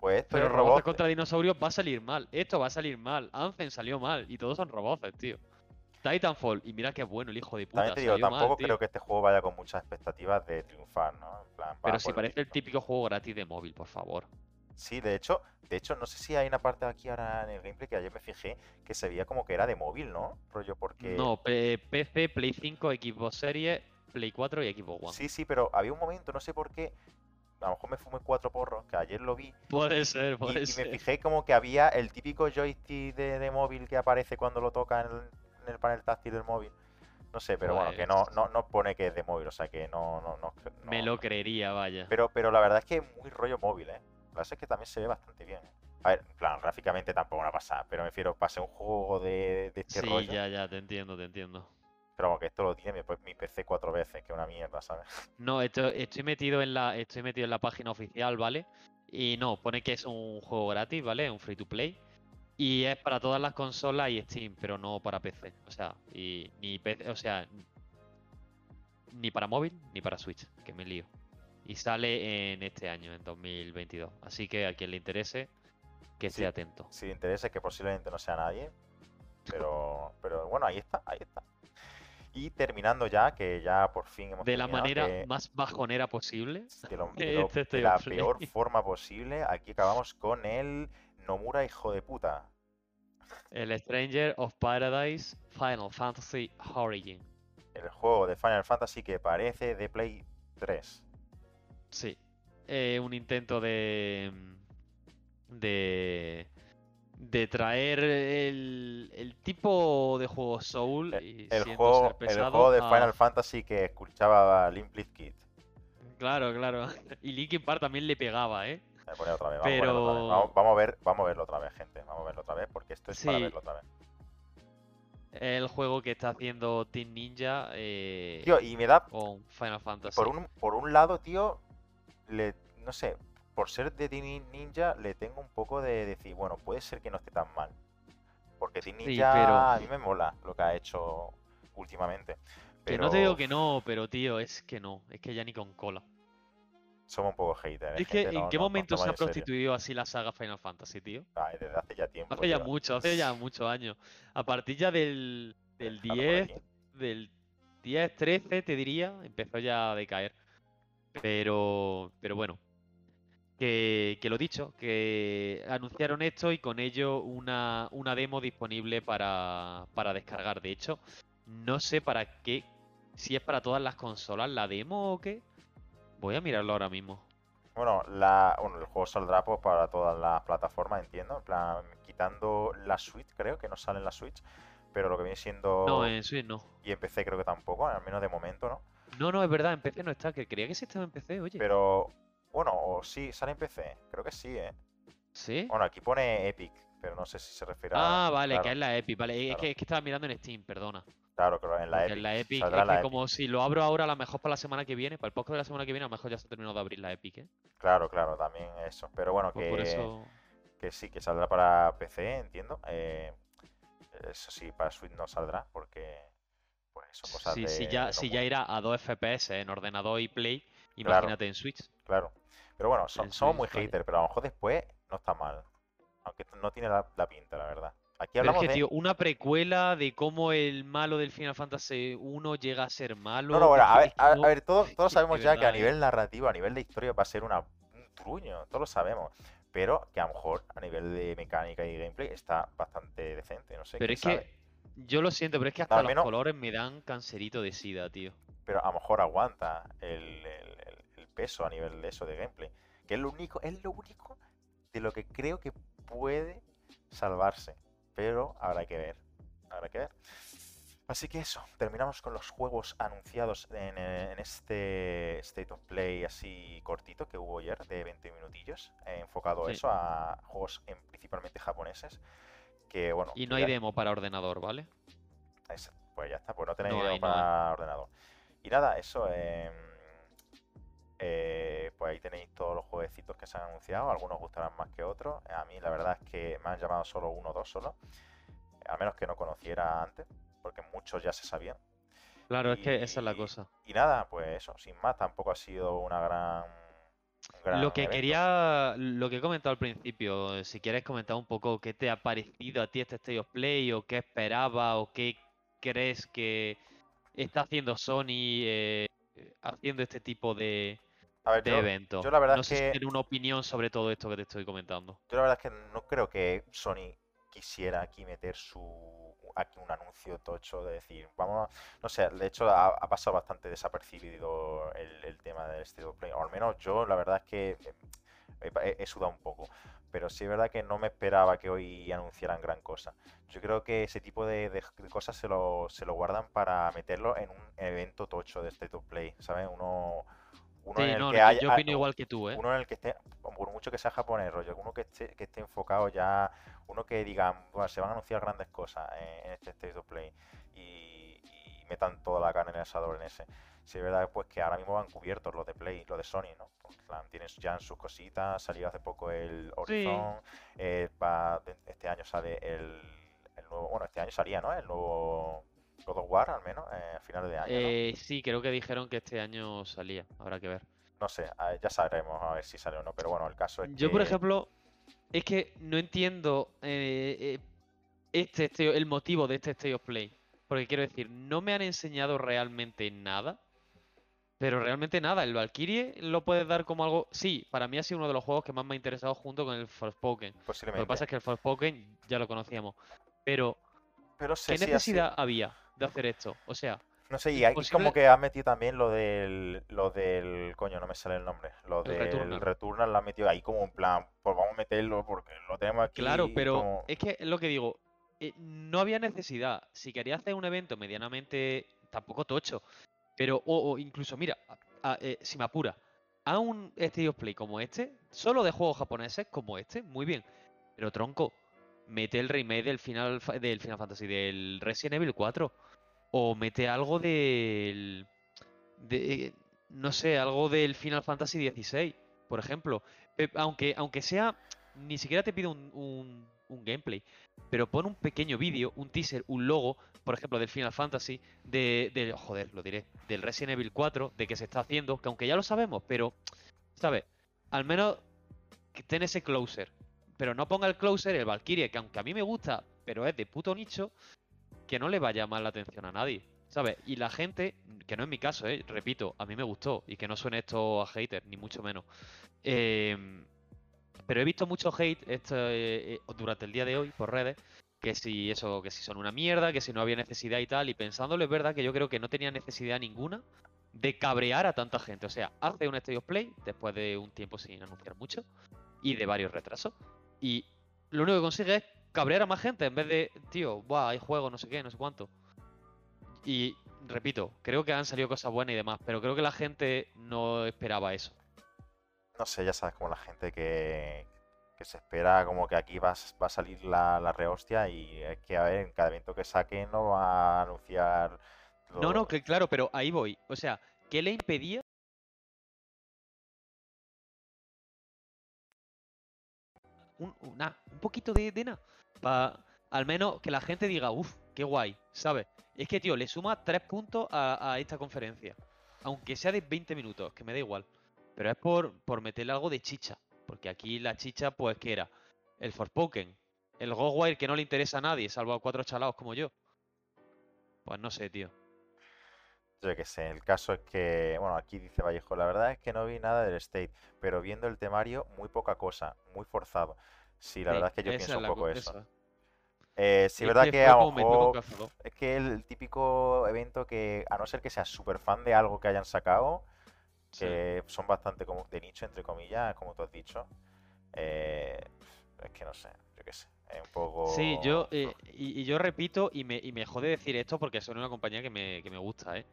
Pues esto Pero es roboces roboces. contra dinosaurios va a salir mal. Esto va a salir mal. Anthem salió mal. Y todos son roboces, tío. Titanfall. Y mira qué bueno el hijo de puta. También te digo, salió mal, tampoco tío. creo que este juego vaya con muchas expectativas de triunfar, ¿no? En plan, Pero si parece el típico. juego gratis de móvil, por favor. Sí, de hecho, de hecho, no sé si hay una parte aquí ahora en el gameplay que ayer me fijé que se veía como que era de móvil, ¿no? Rollo porque. No, PC, Play 5, Xbox Series, Play 4 y Xbox One. Sí, sí, pero había un momento, no sé por qué. A lo mejor me fumé cuatro porros, que ayer lo vi. Puede ser, Y, puede y me ser. fijé como que había el típico joystick de, de móvil que aparece cuando lo toca en el, en el panel táctil del móvil. No sé, pero bueno, que no, Pues- no, no pone que es de móvil, o sea que no, no, no, Me no- lo creería, vaya. Pero, pero la verdad es que es muy rollo móvil, ¿eh? La verdad es que también se ve bastante bien. A ver, en plan, gráficamente tampoco una pasada, pero me refiero, para ser un juego de, de este Sí, rollo. ya, ya, te entiendo, te entiendo. Pero vamos, que esto lo tiene mi, mi PC cuatro veces, que es una mierda, ¿sabes? No, esto- estoy metido en la, estoy metido en la página oficial, ¿vale? Y no, pone que es un juego gratis, ¿vale? Un free to play. Y es para todas las consolas y Steam, pero no para PC. O sea, y ni PC, o sea, ni para móvil ni para Switch, que me lío. Y sale en este año, en 2022. Así que a quien le interese, que esté Sí. atento. Si te interesa, que posiblemente no sea nadie. Pero, pero bueno, ahí está, ahí está. Y terminando ya, que ya por fin hemos De la manera que más bajonera posible. de, lo- de de lo- este de la Play. peor forma posible, aquí acabamos con el Nomura hijo de puta. El Stranger of Paradise Final Fantasy Origin. El juego de Final Fantasy que parece de Play 3. Sí. Eh, un intento de. de. de traer el, el tipo de juego Soul y El juego, el juego de a- Final Fantasy que escuchaba Limp Bizkit. Claro, claro. Y Linkin Park también le pegaba, ¿eh? Me pone otra vez. Vamos, a ponerlo otra vez. Pero- Vamos, vamos a ver, vamos a verlo otra vez, gente. Vamos a verlo otra vez porque esto es para Sí. verlo otra vez. El juego que está haciendo Team Ninja eh, Tío, y me da con Final Fantasy. por un, por un lado, tío, le, no sé, por ser de Team Ninja le tengo un poco de decir, bueno, puede ser que no esté tan mal. Porque Team Sí, Ninja pero- a mí me mola lo que ha hecho últimamente. Que Pero no te digo que no, pero tío, es que no. Es que ya ni con cola. Somos un poco haters. Es que, ¿en no- qué no- momento se ha serio. prostituido así la saga Final Fantasy, tío? Ay, desde hace ya tiempo. Hace ya mucho, hace ya muchos años. A partir ya del, del Déjalo por 10, aquí. del 10, 13, te diría, empezó ya a decaer. Pero, pero bueno. Que, que lo dicho, que anunciaron esto y con ello una, una demo disponible para, para descargar. De hecho, no sé para qué, si es para todas las consolas la demo o qué. Voy a mirarlo ahora mismo. Bueno, la, bueno, el juego saldrá pues, para todas las plataformas, entiendo. En plan, quitando la Switch, creo que no sale en la Switch. Pero lo que viene siendo. No, en Switch no. Y en PC creo que tampoco, al menos de momento, ¿no? No, no, es verdad, en PC no está, que creía que sí estaba en PC, oye. Pero, bueno, o sí, sale en PC. Creo que sí, ¿eh? ¿Sí? Bueno, aquí pone Epic, pero no sé si se refiere Ah, a. vale, claro, que es la Epic, vale. Es que, es que estaba mirando en Steam, perdona. Claro, claro, en la Porque Epic. en la Epic, es la que Epic. como si lo abro ahora, a lo mejor para la semana que viene, para el podcast de la semana que viene, a lo mejor ya se ha terminado de abrir la Epic, ¿eh? Claro, claro, también eso. Pero bueno, Pues que, por eso. que sí, que saldrá para PC, entiendo. Eh, eso sí, para Switch no saldrá, porque. Pues son cosas Si, de. si ya, de si ya irá a 2 FPS en ordenador y Play, Claro. imagínate en Switch. Claro. Pero bueno, so- somos muy Switch, vale. hater, pero a lo mejor después no está mal. Aunque no tiene la, la pinta, la verdad. Aquí es que, de. tío, una precuela de cómo el malo del Final Fantasy 1 llega a ser malo. No, no, bueno, a ver, a, no- a ver, todos, sabemos ya que a ¿eh? nivel narrativo, a nivel de historia, va a ser una, un truño, todos lo sabemos. Pero que a lo mejor a nivel de mecánica y gameplay está bastante decente, no sé. Pero es sabe. que yo lo siento, pero es que hasta Al los menos- colores me dan cancerito de sida, tío. Pero a lo mejor aguanta el- el peso a nivel de eso de gameplay. Que es lo único, es lo único de lo que creo que puede salvarse. Pero habrá que ver. Habrá que ver. Así que eso, terminamos con los juegos anunciados en, eh, en este State of Play así cortito que hubo ayer, de 20 minutillos, eh, enfocado Sí. eso a juegos en- principalmente japoneses. Que bueno, Y no hay ya- demo para ordenador, ¿vale? es- pues ya está, pues no tenéis No demo hay, no hay. para ordenador. Y nada, eso, em, eh, pues ahí tenéis todos los jueguecitos que se han anunciado, algunos gustarán más que otros. A mí la verdad es que me han llamado solo uno o dos solo, al menos que no conociera antes, porque muchos ya se sabían. Claro, es que esa es la cosa. Y nada, pues eso, sin más, tampoco ha sido una gran... Lo que evento. quería, lo que he comentado al principio, si quieres comentar un poco qué te ha parecido a ti este State of Play o qué esperaba o qué crees que está haciendo Sony eh, haciendo este tipo de, A ver, de yo, eventos. yo la verdad no es sé si tienes una opinión sobre todo esto que te estoy comentando. Yo la verdad es que no creo que Sony quisiera aquí meter su aquí un anuncio tocho de decir, vamos, a- no sé, de hecho ha, ha pasado bastante desapercibido el, el tema del State of Play, o al menos yo la verdad es que eh, he, he sudado un poco, pero sí es verdad que no me esperaba que hoy anunciaran gran cosa. Yo creo que ese tipo de, de- de cosas se lo, se lo guardan para meterlo en un evento tocho de State of Play, ¿sabes? Uno, uno en el no, que yo- haya- yo opino igual que tú, ¿eh? uno en el que esté, por mucho que sea japonés, rollo, uno que esté, que esté enfocado ya, uno que diga, bueno, se van a anunciar grandes cosas en, este State of Play y, y metan toda la carne en el asador en ese. Si es verdad, pues que ahora mismo van cubiertos los de Play, los de Sony, ¿no? En plan, tienen ya en sus cositas, salió hace poco el Horizon, eh, va- este año sale el, el nuevo, bueno, este año salía, ¿no? El nuevo God of War, al menos, eh, a finales de año, ¿no? Eh, sí, creo que dijeron que este año salía, habrá que ver. No sé, ya sabremos a ver si sale o no, pero bueno, el caso es Yo, por ejemplo, es que no entiendo eh, eh, este, este- el motivo de este State of Play. Porque quiero decir, no me han enseñado realmente nada. Pero realmente nada, el Valkyrie lo puedes dar como algo. Sí, para mí ha sido uno de los juegos que más me ha interesado junto con el Forspoken. Lo que pasa es que el Forspoken ya lo conocíamos. Pero, Pero sé ¿qué necesidad había de hacer esto? O sea, No sé, y aquí imposible- como que ha metido también lo del, lo del, coño, no me sale el nombre, lo El del Returnal. Returnal lo ha metido ahí como en plan, pues vamos a meterlo porque lo tenemos aquí. claro, pero como- es que es lo que digo. eh, no había necesidad. Si quería hacer un evento medianamente. tampoco tocho. Pero, o, o incluso, mira, a- a- eh, si me apura, a un of Play como este, solo de juegos japoneses como este, muy bien. Pero tronco, mete el remake del Final, del Final Fantasy, del Resident Evil 4. O mete algo del. De, no sé, algo del Final Fantasy 16, por ejemplo. Pe- Aunque, aunque sea. Ni siquiera te pido un, un- un gameplay. Pero pon un pequeño vídeo, un teaser, un logo, por ejemplo, del Final Fantasy, de, de- Joder, lo diré. Del Resident Evil 4, de que se está haciendo, que aunque ya lo sabemos, pero. ¿Sabes? Al menos que ten ese closer. Pero no ponga el closer, el Valkyrie, que aunque a mí me gusta, pero es de puto nicho, que no le va a llamar la atención a nadie. ¿Sabes? Y la gente, que no es mi caso, ¿eh? repito, a mí me gustó. Y que no suene esto a hater, ni mucho menos. Em, pero he visto mucho hate eh, eh, durante el día de hoy por redes. Que si eso, que si son una mierda, que si no había necesidad y tal. Y pensándolo, es verdad que yo creo que no tenía necesidad ninguna de cabrear a tanta gente. O sea, hace un State of Play después de un tiempo sin anunciar mucho y de varios retrasos. Y lo único que consigue es cabrear a más gente en vez de, tío, buah, hay juego, no sé qué, no sé cuánto. Y repito, creo que han salido cosas buenas y demás, pero creo que la gente no esperaba eso. no sé, ya sabes, como la gente que, que se espera como que aquí va, va a salir la, la rehostia y es que, a ver, en cada evento que saquen no va a anunciar... No, no, que claro, pero ahí voy. O sea, ¿qué le impedía? Un, una- un poquito de, de nada. Para al menos que la gente diga, uff, qué guay, ¿sabes? Es que, tío, le suma tres puntos a, esta conferencia. Aunque sea de 20 minutos, que me da igual. Pero es por, por meterle algo de chicha. Porque aquí la chicha, pues, ¿qué era? El Forspoken. El Ghostwire que no le interesa a nadie, salvo a cuatro chalados como yo. Pues no sé, tío. Yo qué sé, el caso es que, bueno, aquí dice Vallejo, la verdad es que no vi nada del State, pero viendo el temario, muy poca cosa, muy forzado. Sí, la Sí, verdad es que yo pienso un poco co- eso. eso es. Eh, sí, Es verdad que que a lo mejor es que el típico evento que, a no ser que seas súper fan de algo que hayan sacado, Sí. que son bastante como de nicho, entre comillas, como tú has dicho, eh, es que no sé, yo qué sé, es un poco... Sí, yo, eh, y, y yo repito, y me, y me jode decir esto porque son una compañía que me, que me gusta, ¿eh?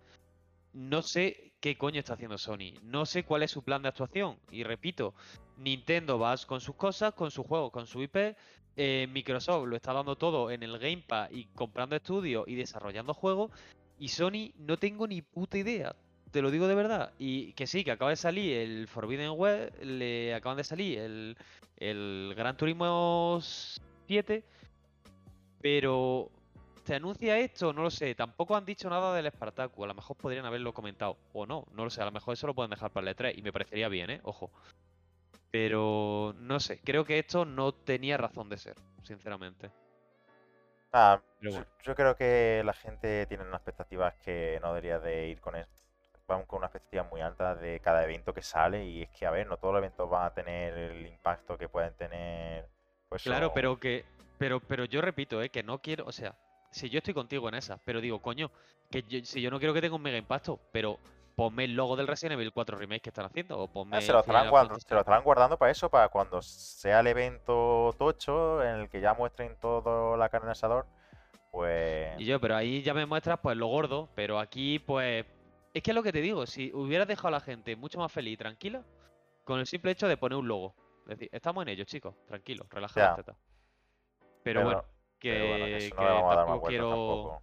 No sé qué coño está haciendo Sony, no sé cuál es su plan de actuación, y repito, Nintendo va con sus cosas, con sus juegos, con su IP, eh, Microsoft lo está dando todo en el Game Pass y comprando estudios y desarrollando juegos, y Sony no tengo ni puta idea, te lo digo de verdad, y que sí, que acaba de salir el Forbidden West, le acaban de salir el, el Gran Turismo 7, pero ¿te anuncia esto? No lo sé. Tampoco han dicho nada del Spartacus. A lo mejor podrían haberlo comentado. O no, no lo sé. A lo mejor eso lo pueden dejar para el E3 y me parecería bien, ¿eh? Ojo. Pero no sé. Creo que esto no tenía razón de ser, sinceramente. Ah, yo, creo que la gente tiene unas expectativas que no debería de ir con eso. Van con una expectativa muy alta de cada evento que sale y es que, a ver, no todos los eventos van a tener el impacto que pueden tener. Pues Claro, pero que. Pero, pero yo repito, ¿eh? Que no quiero. O sea, si yo estoy contigo en esa, pero digo, coño, que yo- si yo no quiero que tenga un mega impacto, pero ponme el logo del Resident Evil 4 Remake que están haciendo, o ponme Ah, se lo, estarán Final guard- Fantasy. se lo estarán guardando para eso, para cuando sea el evento tocho en el que ya muestren todo la carne asador. Pues. Y yo, pero ahí ya me muestras pues lo gordo, pero aquí pues... Es que es lo que te digo, si hubieras dejado a la gente mucho más feliz y tranquila, con el simple hecho de poner un logo. Es decir, estamos en ello, chicos, tranquilos, relajados. Pero, Pero- bueno, que, bueno, que no que tampoco quiero... tampoco.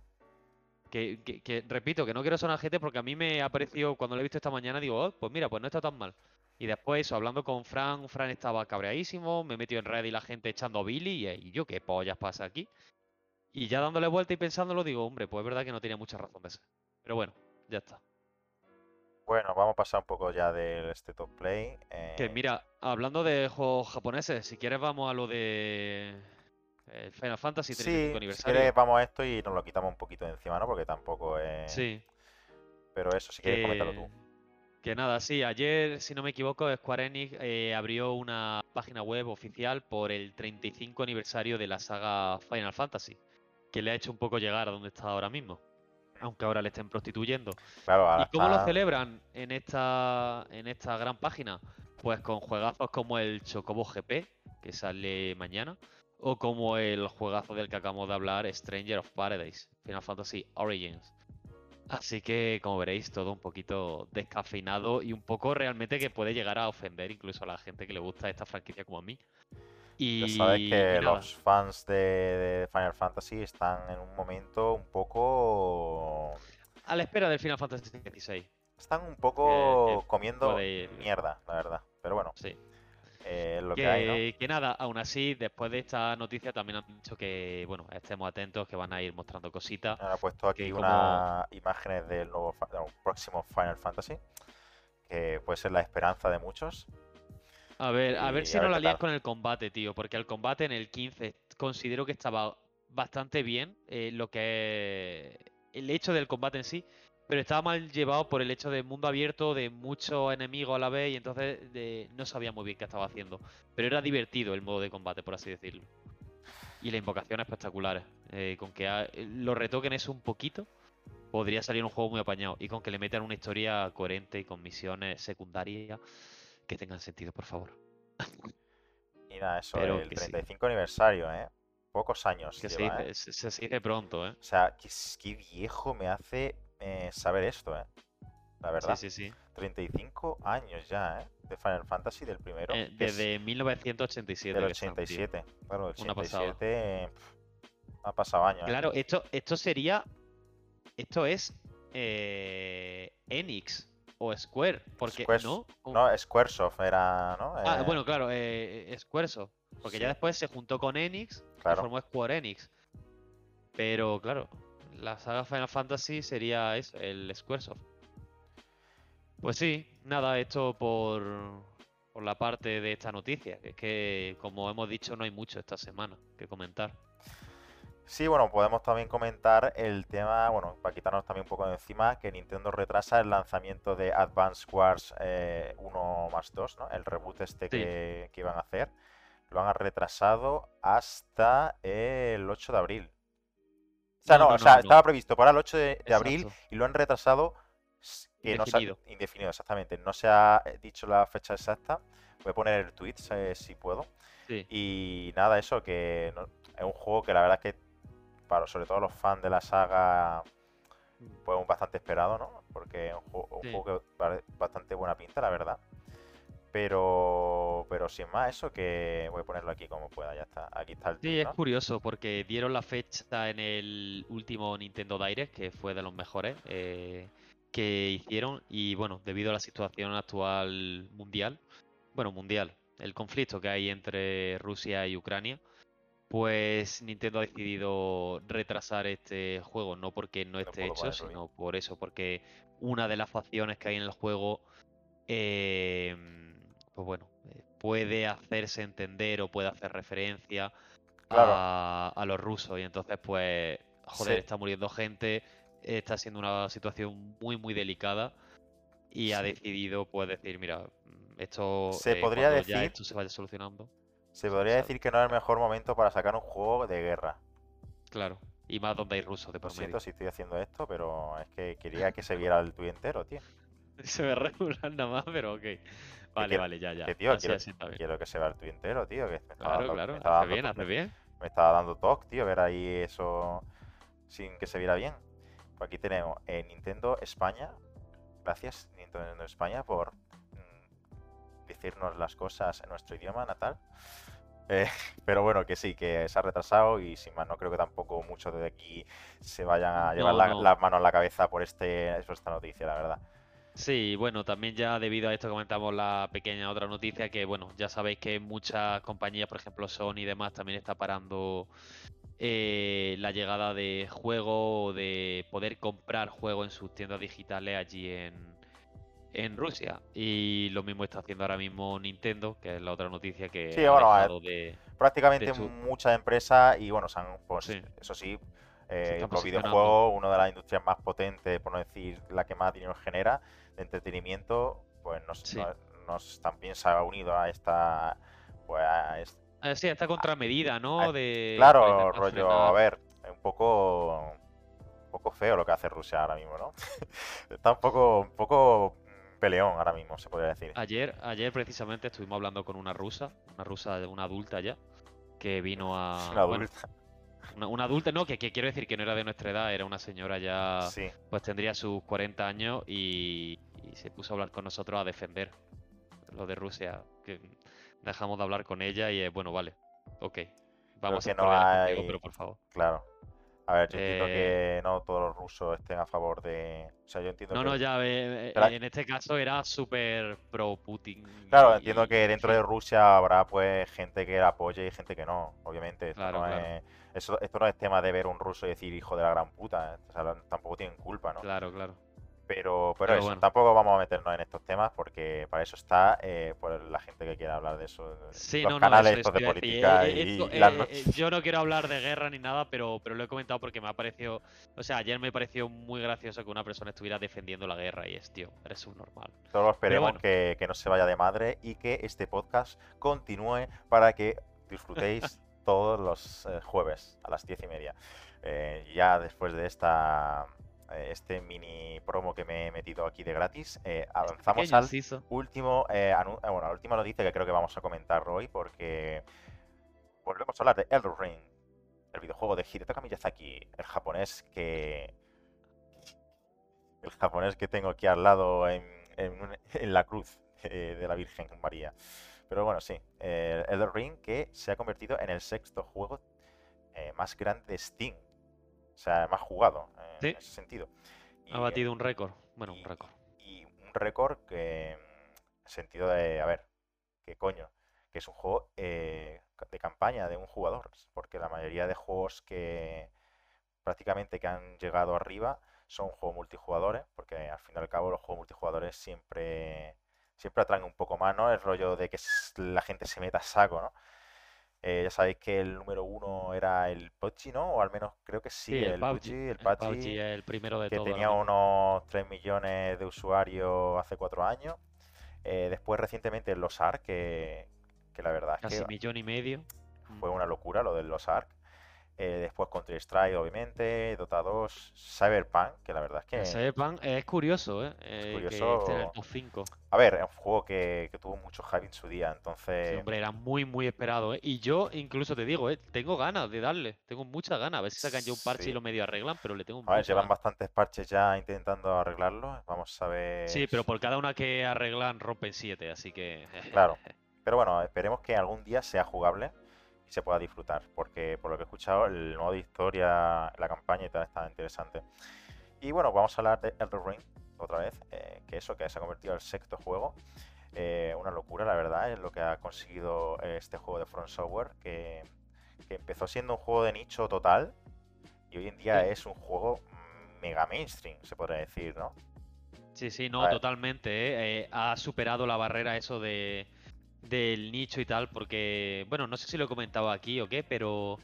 Que, que- que, repito, que no quiero sonar gente porque a mí me ha parecido, cuando lo he visto esta mañana, digo, "Oh, pues mira, pues no está tan mal. Y después eso, hablando con Fran, Fran estaba cabreadísimo, me he metido en red y la gente echando a Billy, y, y yo, ¿qué pollas pasa aquí? Y ya dándole vuelta y pensándolo, digo, hombre, pues es verdad que no tenía mucha razón de ser. Pero bueno, ya está. Bueno, vamos a pasar un poco ya del State of Play. Que eh, mira, hablando de juegos japoneses, si quieres vamos a lo de eh, Final Fantasy 35 Sí, si aniversario. quieres vamos a esto y nos lo quitamos un poquito de encima, ¿no? Porque tampoco es... Sí, Pero eso, si quieres, coméntalo tú. Que nada, sí, ayer, si no me equivoco, Square Enix eh, abrió una página web oficial por el 35 aniversario de la saga Final Fantasy, que le ha hecho un poco llegar a donde está ahora mismo, aunque ahora le estén prostituyendo. Claro, ahora ¿Y cómo lo celebran en esta, en esta gran página? Pues con juegazos como el Chocobo GP, que sale mañana, o como el juegazo del que acabamos de hablar, Stranger of Paradise, Final Fantasy Origins. Así que, como veréis, todo un poquito descafeinado y un poco realmente que puede llegar a ofender incluso a la gente que le gusta esta franquicia como a mí. Y, Ya sabes que los fans de, de Final Fantasy están en un momento un poco. a la espera del Final Fantasy XVI. Están un poco comiendo mierda, la verdad. Pero bueno, Sí. Eh, lo que, Que, hay, ¿no? que nada, aún así, después de esta noticia también han dicho que, bueno, estemos atentos, que van a ir mostrando cositas. He puesto aquí unas imágenes del nuevo próximo Final Fantasy, que puede ser la esperanza de muchos. A ver, a ver si a no la lías con el combate, tío, porque el combate en el 15 considero que estaba bastante bien, eh, lo que el hecho del combate en sí, pero estaba mal llevado por el hecho de mundo abierto, de muchos enemigos a la vez, y entonces de- no sabía muy bien qué estaba haciendo. Pero era divertido el modo de combate, por así decirlo. Y las invocaciones espectaculares. eh, con que lo retoquen eso un poquito, podría salir un juego muy apañado. Y con que le metan una historia coherente y con misiones secundarias que tengan sentido, por favor. Y nada, eso, Pero el que sí. 35 aniversario, ¿eh? Pocos años Que se dice, ¿eh? se, se- se dice pronto, ¿eh? O sea, qué viejo me hace eh, saber esto, ¿eh? La verdad. Sí, sí, sí. 35 años ya, ¿eh? De Final Fantasy del primero. Eh, desde 1987. del que están, tío. 87. Claro, pasada. 87 pf, ha pasado años. ¿eh? Claro, esto, esto sería. Esto es. Eh, Enix o Square. Porque, Squares- ¿no? No, Squaresoft era, ¿no? Ah, Eh, bueno, claro, eh, Squaresoft. Porque ya después se juntó con Enix Claro. y formó Square Enix. Pero claro, la saga Final Fantasy sería eso, el Squaresoft. Pues sí, nada, esto por, por la parte de esta noticia. que Es que, como hemos dicho, no hay mucho esta semana que comentar. Sí, bueno, podemos también comentar el tema, bueno, para quitarnos también un poco de encima, que Nintendo retrasa el lanzamiento de Advance Wars eh, 1 más 2, ¿no? El reboot este que, que iban a hacer. Lo han retrasado hasta el 8 de abril. O sea, No, no, no, o sea, no, no. estaba previsto para el 8 de, de abril y lo han retrasado que no se ha- Indefinido. indefinido, exactamente. No se ha eh, dicho la fecha exacta. Voy a poner el tweet eh, si puedo. Sí. Y nada, eso que no- es un juego que la verdad es que para sobre todo los fans de la saga pues bastante esperado, ¿no? Porque es un juego, un Sí. juego que vale bastante buena pinta, la verdad. Pero pero sin más eso que voy a ponerlo aquí como pueda, ya está. Aquí está el Sí, es ¿no? curioso porque dieron la fecha en el último Nintendo Direct, que fue de los mejores eh, que hicieron. Y bueno, debido a la situación actual mundial, bueno, mundial, el conflicto que hay entre Rusia y Ucrania, pues Nintendo ha decidido retrasar este juego, no porque no esté puedo hecho, sino por eso, porque una de las facciones que hay en el juego, eh, pues bueno, eh, puede hacerse entender o puede hacer referencia Claro. a, a los rusos. Y entonces, pues, joder, Sí. está muriendo gente, está siendo una situación muy, muy delicada. Y ha decidido, pues, decir, mira, esto, Se eh, podría ya decir- esto se vaya solucionando. Se podría decir que no es el mejor momento para sacar un juego de guerra. Claro. Y más donde hay rusos de Lo por siento medio. si estoy haciendo esto, pero es que quería que se viera el tweet entero, tío. Se ve regular nada más, pero ok. Vale, quiero- vale, ya, ya. Que tío, Así, quiero, así quiero que se vea el tweet entero, tío. Que me estaba Claro, dando- claro. me estaba Hace dando bien, to- hace bien. me estaba dando toque, tío, ver ahí eso sin que se viera bien. Pues aquí tenemos eh, Nintendo España. Gracias, Nintendo España, por mm, decirnos las cosas en nuestro idioma natal. Eh, pero bueno, que sí, que se ha retrasado y sin más, no creo que tampoco muchos de aquí se vayan a llevar No, la- no. las manos a la cabeza por, este, por esta noticia, la verdad. Sí, bueno, también ya debido a esto comentamos la pequeña otra noticia que, bueno, ya sabéis que muchas compañías, por ejemplo Sony y demás, también está parando eh, la llegada de juego o de poder comprar juegos en sus tiendas digitales allí en, en Rusia. Y lo mismo está haciendo ahora mismo Nintendo, que es la otra noticia que Sí, ha bueno, de... Prácticamente De muchas empresas y bueno, se han, pues, Sí. eso sí, eh, los videojuegos, una de las industrias más potentes, por no decir la que más dinero genera, de entretenimiento, pues nos, Sí. nos- nos también se ha unido a esta, pues a sí, esta contramedida, ¿no? Ah, De claro, rollo, frenar. a ver, es un poco, un poco feo lo que hace Rusia ahora mismo, ¿no? Está un poco, un poco peleón ahora mismo, se podría decir. Ayer, ayer precisamente estuvimos hablando con una rusa, una rusa, una adulta ya, que vino a... Una bueno, adulta, una, una adulta, no, que, que quiero decir que no era de nuestra edad, era una señora ya, sí. pues tendría sus 40 años y, y se puso a hablar con nosotros a defender lo de Rusia. Que dejamos de hablar con ella y es, bueno, vale, ok. Vamos a no contigo, hay- pero por favor. Claro. A ver, yo entiendo Eh, que no todos los rusos estén a favor de. O sea, yo entiendo No, que. no, ya, eh, eh, en este caso era súper pro Putin. Claro, y- entiendo que en dentro de Rusia habrá pues gente que la apoye y gente que no, obviamente. Esto, Claro, no, claro. Es, eso, esto no es tema de ver un ruso y decir hijo de la gran puta. O sea, tampoco tienen culpa, ¿no? Claro, claro. Pero, pero Pero eso, bueno. tampoco vamos a meternos en estos temas porque para eso está eh, pues, la gente que quiera hablar de eso. Sí, los no, no, canales eso- estos eso de política Eh, y, esto, y las eh, eh, yo no quiero hablar de guerra ni nada, pero, pero lo he comentado porque me ha parecido. O sea, ayer me pareció muy gracioso que una persona estuviera defendiendo la guerra y es, tío, eres un normal. Solo esperemos bueno. que, que no se vaya de madre y que este podcast continúe para que disfrutéis todos los jueves a las diez y media. Eh, ya después de esta este mini promo que me he metido aquí de gratis, eh, avanzamos Pequeño al inciso. último, eh, eh, bueno, la última noticia que creo que vamos a comentar hoy porque volvemos a hablar de Elden Ring, el videojuego de Hidetaka Miyazaki, el japonés que el japonés que tengo aquí al lado en, en la cruz eh, de la Virgen María. Pero bueno, sí, eh, Elden Ring que se ha convertido en el sexto juego eh, más grande de Steam. O sea, más jugado eh, Sí. en ese sentido. Ha batido un récord. Bueno, y- un récord. y un récord que, en sentido de, a ver, que coño, que es un juego eh, de campaña de un jugador, porque la mayoría de juegos que prácticamente que han llegado arriba son juegos multijugadores, porque al fin y al cabo los juegos multijugadores siempre, siempre atraen un poco más, ¿no? El rollo de que la gente se meta a saco, ¿no? Eh, ya sabéis que el número uno era el PUBG, ¿no? O al menos creo que sí, Sí, el el PUBG. PUBG, el El PUBG, es el primero de que todo. tenía unos 3 millones de usuarios hace 4 años. Eh, después recientemente los ARK, que, que la verdad es Casi que millón y medio. Mm. fue una locura lo de los ARK. Eh, después Counter Strike, obviamente, Dota 2, Cyberpunk, que la verdad es que... El Cyberpunk es curioso, ¿eh? Eh, que curioso. esté en el top 5. A ver, es un juego que, que tuvo mucho hype en su día, Sí, entonces... hombre, era muy, muy esperado, ¿eh? Y yo incluso te digo, ¿eh? Tengo ganas de darle. Tengo muchas ganas. A ver si sacan ya un parche Sí. y lo medio arreglan, pero le tengo A ver, llevan ganas. bastantes parches ya intentando arreglarlo. Vamos a ver... Sí, pero por cada una que arreglan rompen siete, así que... Claro. Pero bueno, esperemos que algún día sea jugable y se pueda disfrutar, porque por lo que he escuchado, el modo de historia, la campaña y tal está interesante. Y bueno, vamos a hablar de Elden Ring otra vez, eh, que eso, que se ha convertido en el sexto juego. Eh, una locura, la verdad, es lo que ha conseguido eh, este juego de Front Software, que, que empezó siendo un juego de nicho total y hoy en día Sí. es un juego mega mainstream, se podría decir, ¿no? Sí, sí, no, totalmente, Ha superado la barrera eso de del nicho y tal, porque, bueno, no sé si lo he comentado aquí o qué, pero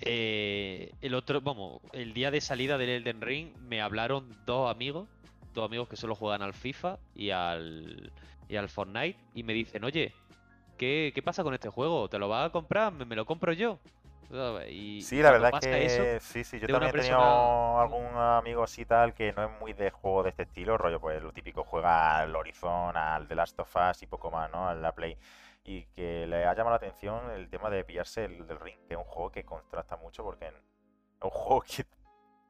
eh, el otro, vamos, el día de salida del Elden Ring me hablaron dos amigos, dos amigos que solo juegan al FIFA y al, y al Fortnite, y me dicen, oye, ¿qué, qué pasa con este juego? ¿Te lo vas a comprar? ¿Me, me lo compro yo? Sí, la verdad pasa que eso, sí, sí, yo también he tenido persona- algún amigo así tal que no es muy de juego de este estilo, rollo, pues lo típico juega al Horizon, al The Last of Us y poco más, ¿no? A la Play. Y que le ha llamado la atención el tema de pillarse el del Ring, que es un juego que contrasta mucho porque es un juego que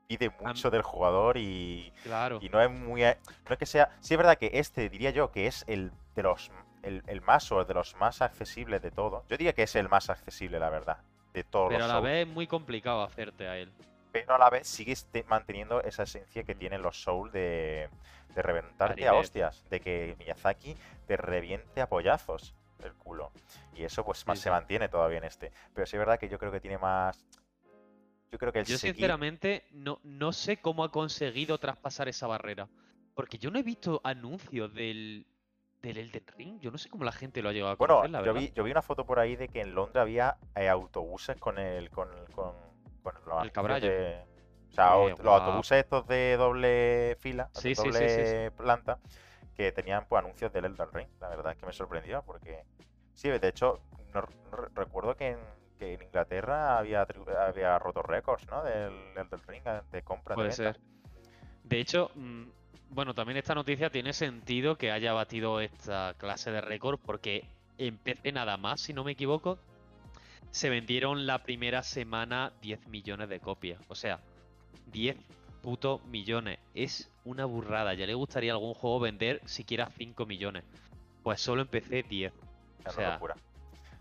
pide mucho del jugador y, claro. y no es muy... a- No es que sea... Sí es verdad que este diría yo que es el de los... El, el más o de los más accesibles de todo. Yo diría que es el más accesible, la verdad, de todos Pero a la vez es muy complicado hacerte a él. pero a la vez sigues te- manteniendo esa esencia que tienen los Souls de, de reventarte a hostias, de que Miyazaki te reviente a pollazos el culo. Y eso pues más Sí, se mantiene todavía en este. Pero sí es verdad que yo creo que tiene más... Yo creo que el Yo seguir- sinceramente no, no sé cómo ha conseguido traspasar esa barrera. Porque yo no he visto anuncios del, del Elden Ring. Yo no sé cómo la gente lo ha llegado a Bueno, conocer, la yo vi, yo vi una foto por ahí de que en Londres había eh, autobuses con el... Con, con, con los El cabrallo. de- O sea, Qué los autobuses estos de doble fila, de Sí, sí, doble planta, que tenían pues anuncios del Elden Ring. La verdad es que me sorprendió porque sí, de hecho, no, no re- recuerdo que en, que en Inglaterra había, había roto récords, ¿no? Del Elden Ring eh, de compra de Puede venta. ser. De hecho, mm, bueno, también esta noticia tiene sentido que haya batido esta clase de récord porque en PC nada más, si no me equivoco, se vendieron la primera semana 10 millones de copias. O sea, 10 putos millones. Es una burrada. Ya le gustaría a algún juego vender siquiera 5 millones. Pues solo en PC 10. Es O sea, locura.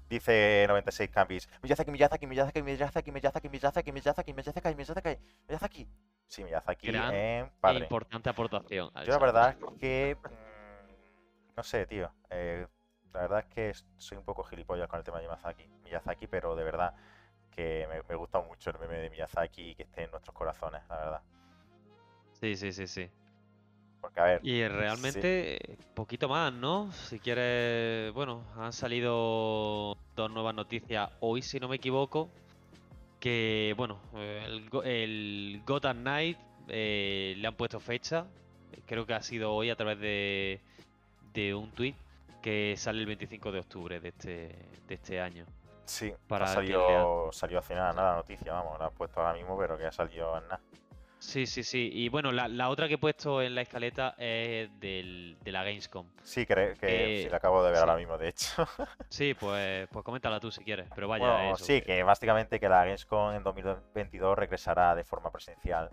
Dice 96 Campis. Miyazaki, Miyazaki, Miyazaki, Miyazaki, Miyazaki, Miyazaki, Miyazaki, Miyazaki, Miyazaki, Miyazaki. Sí, Miyazaki en padre. importante aportación. Yo la verdad es que... mm, No sé, tío. eh, la verdad es que soy un poco gilipollas con el tema de Miyazaki, Miyazaki pero de verdad que me, gusta mucho el meme de Miyazaki y que esté en nuestros corazones, la verdad. Sí, sí, sí, sí. Porque, a ver, Y realmente, eh, poquito más, ¿no? Si quieres, bueno, han salido dos nuevas noticias hoy, si no me equivoco. Que, bueno, el, el Gotham Knight eh, le han puesto fecha. Creo que ha sido hoy a través de, de un tweet que sale el 25 de octubre de este, de este año. sí, para ha salido, salió hace nada, nada la noticia, vamos, la han puesto ahora mismo, pero que ha salido en nada. Sí, sí, sí. Y bueno, la, la otra que he puesto en la escaleta es del, de la Gamescom. Sí, creo que Eh, sí, la acabo de ver sí. ahora mismo, de hecho. Sí, pues, pues coméntala tú si quieres. Pero vaya, Bueno, eso, sí, que básicamente que la Gamescom en 2022 regresará de forma presencial.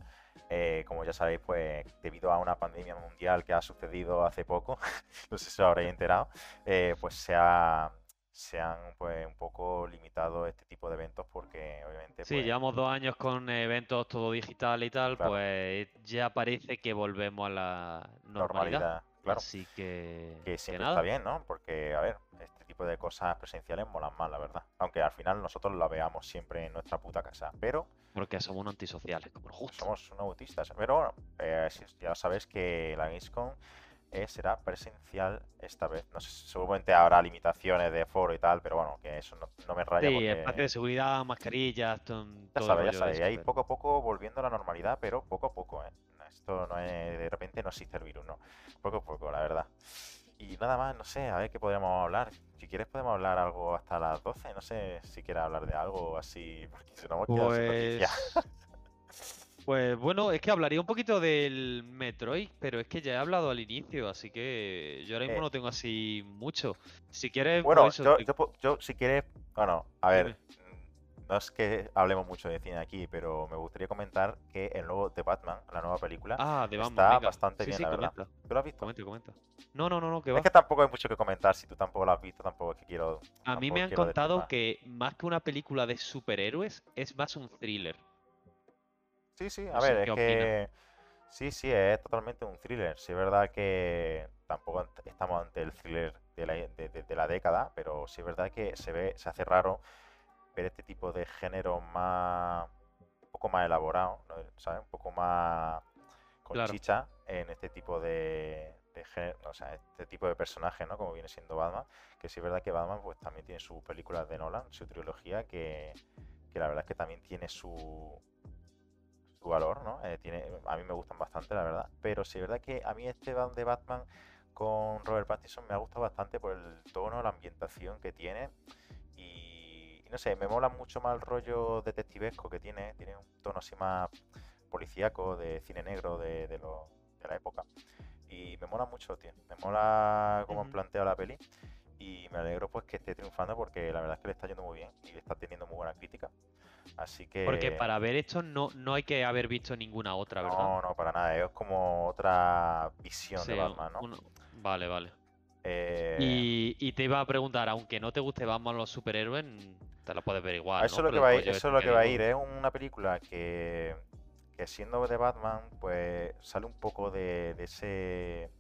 Eh, como ya sabéis, pues debido a una pandemia mundial que ha sucedido hace poco, no sé si os habréis enterado, eh, pues se, ha- se han pues un poco limitado este tipo de eventos porque obviamente Sí, pues, llevamos dos años con eventos todo digital y tal, Claro. pues ya parece que volvemos a la normalidad. normalidad, claro, Así que, que que siempre nada. está bien, ¿no? Porque, a ver, este tipo de cosas presenciales molan más, la verdad. Aunque al final nosotros la veamos siempre en nuestra puta casa, pero Porque somos unos antisociales, como gusta. somos unos autistas. Pero bueno, eh, ya sabes que la Gamescom eh, será presencial esta vez. No sé, seguramente habrá limitaciones de foro y tal, pero bueno, que eso no, no me raya Sí, porque espacio de seguridad, mascarillas, to- ya todo el sabes, ya sabes. Y ahí poco a poco volviendo a la normalidad, pero poco a poco, ¿eh? Esto no es, de repente no existe el virus, ¿no? Poco a poco, la verdad. Y nada más, no sé, a ver qué podríamos hablar. Si quieres podemos hablar algo hasta las 12, no sé si quieres hablar de algo así, porque si no hemos quedado sin noticias. Pues... Bueno, es que hablaría un poquito del Metroid, pero es que ya he hablado al inicio, así que yo ahora mismo Eh. no tengo así mucho. Si quieres, Bueno, pues eso, yo, te- yo si quieres, bueno, a ver, Dime. mm, no es que hablemos mucho de cine aquí, pero me gustaría comentar que el nuevo de Batman, la nueva película, Ah, Batman, está bastante Sí, bien, sí, la verdad. ¿tú lo has visto? comenta, comenta. No, no, no, no, que Es que tampoco hay mucho que comentar, si tú tampoco lo has visto, tampoco es que quiero... A mí me han contado que más que una película de superhéroes, es más un thriller. Sí, sí, a no ver, es que... Sí, sí, es totalmente un thriller. Sí, es verdad que tampoco estamos ante el thriller de la, de- de- de la década, pero sí es verdad que se ve, se hace raro ver este tipo de género más... un poco más elaborado, ¿no? ¿sabes? Un poco más con Claro. chicha en este tipo de, de género, o sea, este tipo de personaje, ¿no? Como viene siendo Batman, que sí es verdad que Batman pues también tiene sus películas de Nolan, su trilogía, que, que la verdad es que también tiene su, su valor, ¿no? Eh, tiene, a mí me gustan bastante, la verdad. Pero sí es verdad que a mí este Bat- de Batman con Robert Pattinson me ha gustado bastante por el tono, la ambientación que tiene. Y, y no sé, me mola mucho más el rollo detectivesco que tiene. Tiene un tono así más policíaco, de cine negro de, de, lo- de la época. Y me mola mucho, tío. Me mola cómo han planteado la peli. Y me alegro pues que esté triunfando porque la verdad es que le está yendo muy bien y le está teniendo muy buena crítica. Así que... Porque para ver esto no, no hay que haber visto ninguna otra, ¿verdad? No, no, para nada. Es como otra visión Sí, de Batman, ¿no? uno- Vale, vale. Eh, Y, y te iba a preguntar, aunque no te guste Batman los superhéroes, te lo puedes ver igual, eso ¿no? es lo que va ir, eso este es lo que va a ir. Es una película que, que siendo de Batman, pues sale un poco de, de ese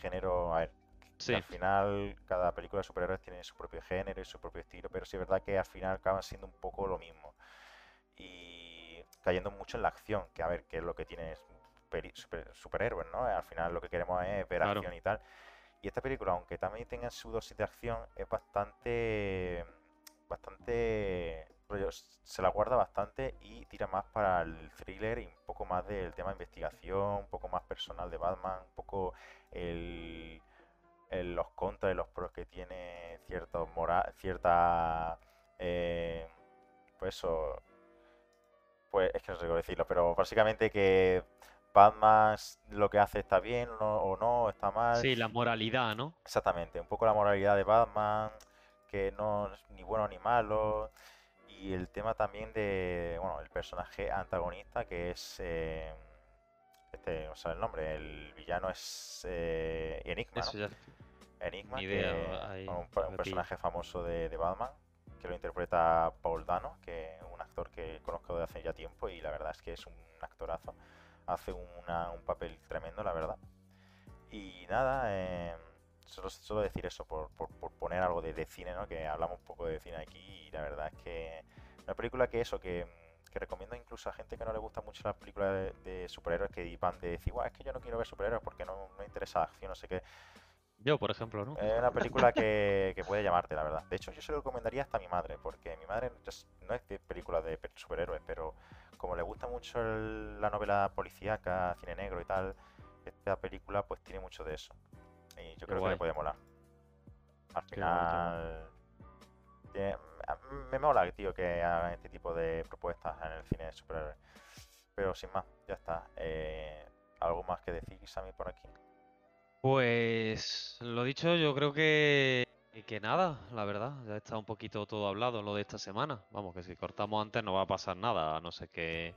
género. A ver, Sí, al final cada película de superhéroes tiene su propio género y su propio estilo, pero sí es verdad que al final acaban siendo un poco lo mismo. Y cayendo mucho en la acción, que a ver, que es lo que tiene super- superhéroes, ¿no? Al final lo que queremos es ver Claro. acción y tal. Y esta película, aunque también tenga su dosis de acción, es bastante. bastante. se la guarda bastante y tira más para el thriller y un poco más del tema de investigación, un poco más personal de Batman, un poco el, el- los contras y los pros que tiene cierta eh, pues eso, pues es que no sé cómo decirlo, pero básicamente que Batman lo que hace está bien o no, o está mal. Sí, la moralidad, ¿no? Exactamente, un poco la moralidad de Batman, que no es ni bueno ni malo. Y el tema también de, bueno, el personaje antagonista que es, eh, este, no sé el nombre, el villano es eh, Enigma, ¿no? Eso ya. Enigma, idea, que un, personaje famoso de, de Batman, que lo interpreta Paul Dano, que es un actor que conozco de hace ya tiempo y la verdad es que es un actorazo. Hace una- un papel tremendo, la verdad. Y nada, eh, solo, decir eso, por, poner algo de, cine, ¿no? Que hablamos un poco de cine aquí y la verdad es que una película que eso, que, recomiendo incluso a gente que no le gusta mucho las películas de, superhéroes que van de decir, "Guau, es que yo no quiero ver superhéroes porque no no me interesa la acción, no sé qué. Yo, por ejemplo, ¿no? Es una película que, que puede llamarte, la verdad. De hecho, yo se lo recomendaría hasta a mi madre, porque mi madre no es- de películas de pe- superhéroes, pero como le gusta mucho el- la novela policíaca, cine negro y tal, esta película pues tiene mucho de eso. Y yo creo que le puede molar. Al final, tiene- me mola, tío, que hagan este tipo de propuestas en el cine de superhéroes. Pero sin más, ya está. Eh, ¿Algo más que decir, Sammy, por aquí? Pues lo dicho, yo creo que, que nada, la verdad, ya está un poquito todo hablado lo de esta semana. Vamos, que si cortamos antes no va a pasar nada, a no sé qué.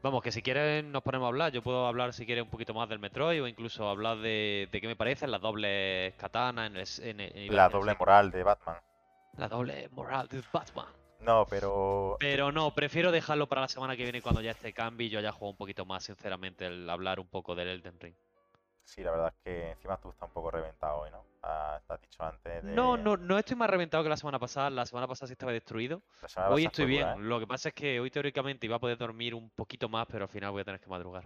Vamos, que si quieren nos ponemos a hablar. Yo puedo hablar si quieres un poquito más del Metroid o incluso hablar de, de qué me parecen las dobles katanas en el, en La doble moral de Batman. La doble moral de Batman. No, pero Pero no, prefiero dejarlo para la semana que viene cuando ya esté cambio y yo haya jugado un poquito más, sinceramente, el hablar un poco del Elden Ring. Sí, la verdad es que encima tú estás un poco reventado hoy, ¿no? Ah, te has dicho antes de... No, no, no estoy más reventado que la semana pasada. La semana pasada sí estaba destruido. Hoy estoy bien. dura, ¿eh? Lo que pasa es que hoy teóricamente iba a poder dormir un poquito más, pero al final voy a tener que madrugar.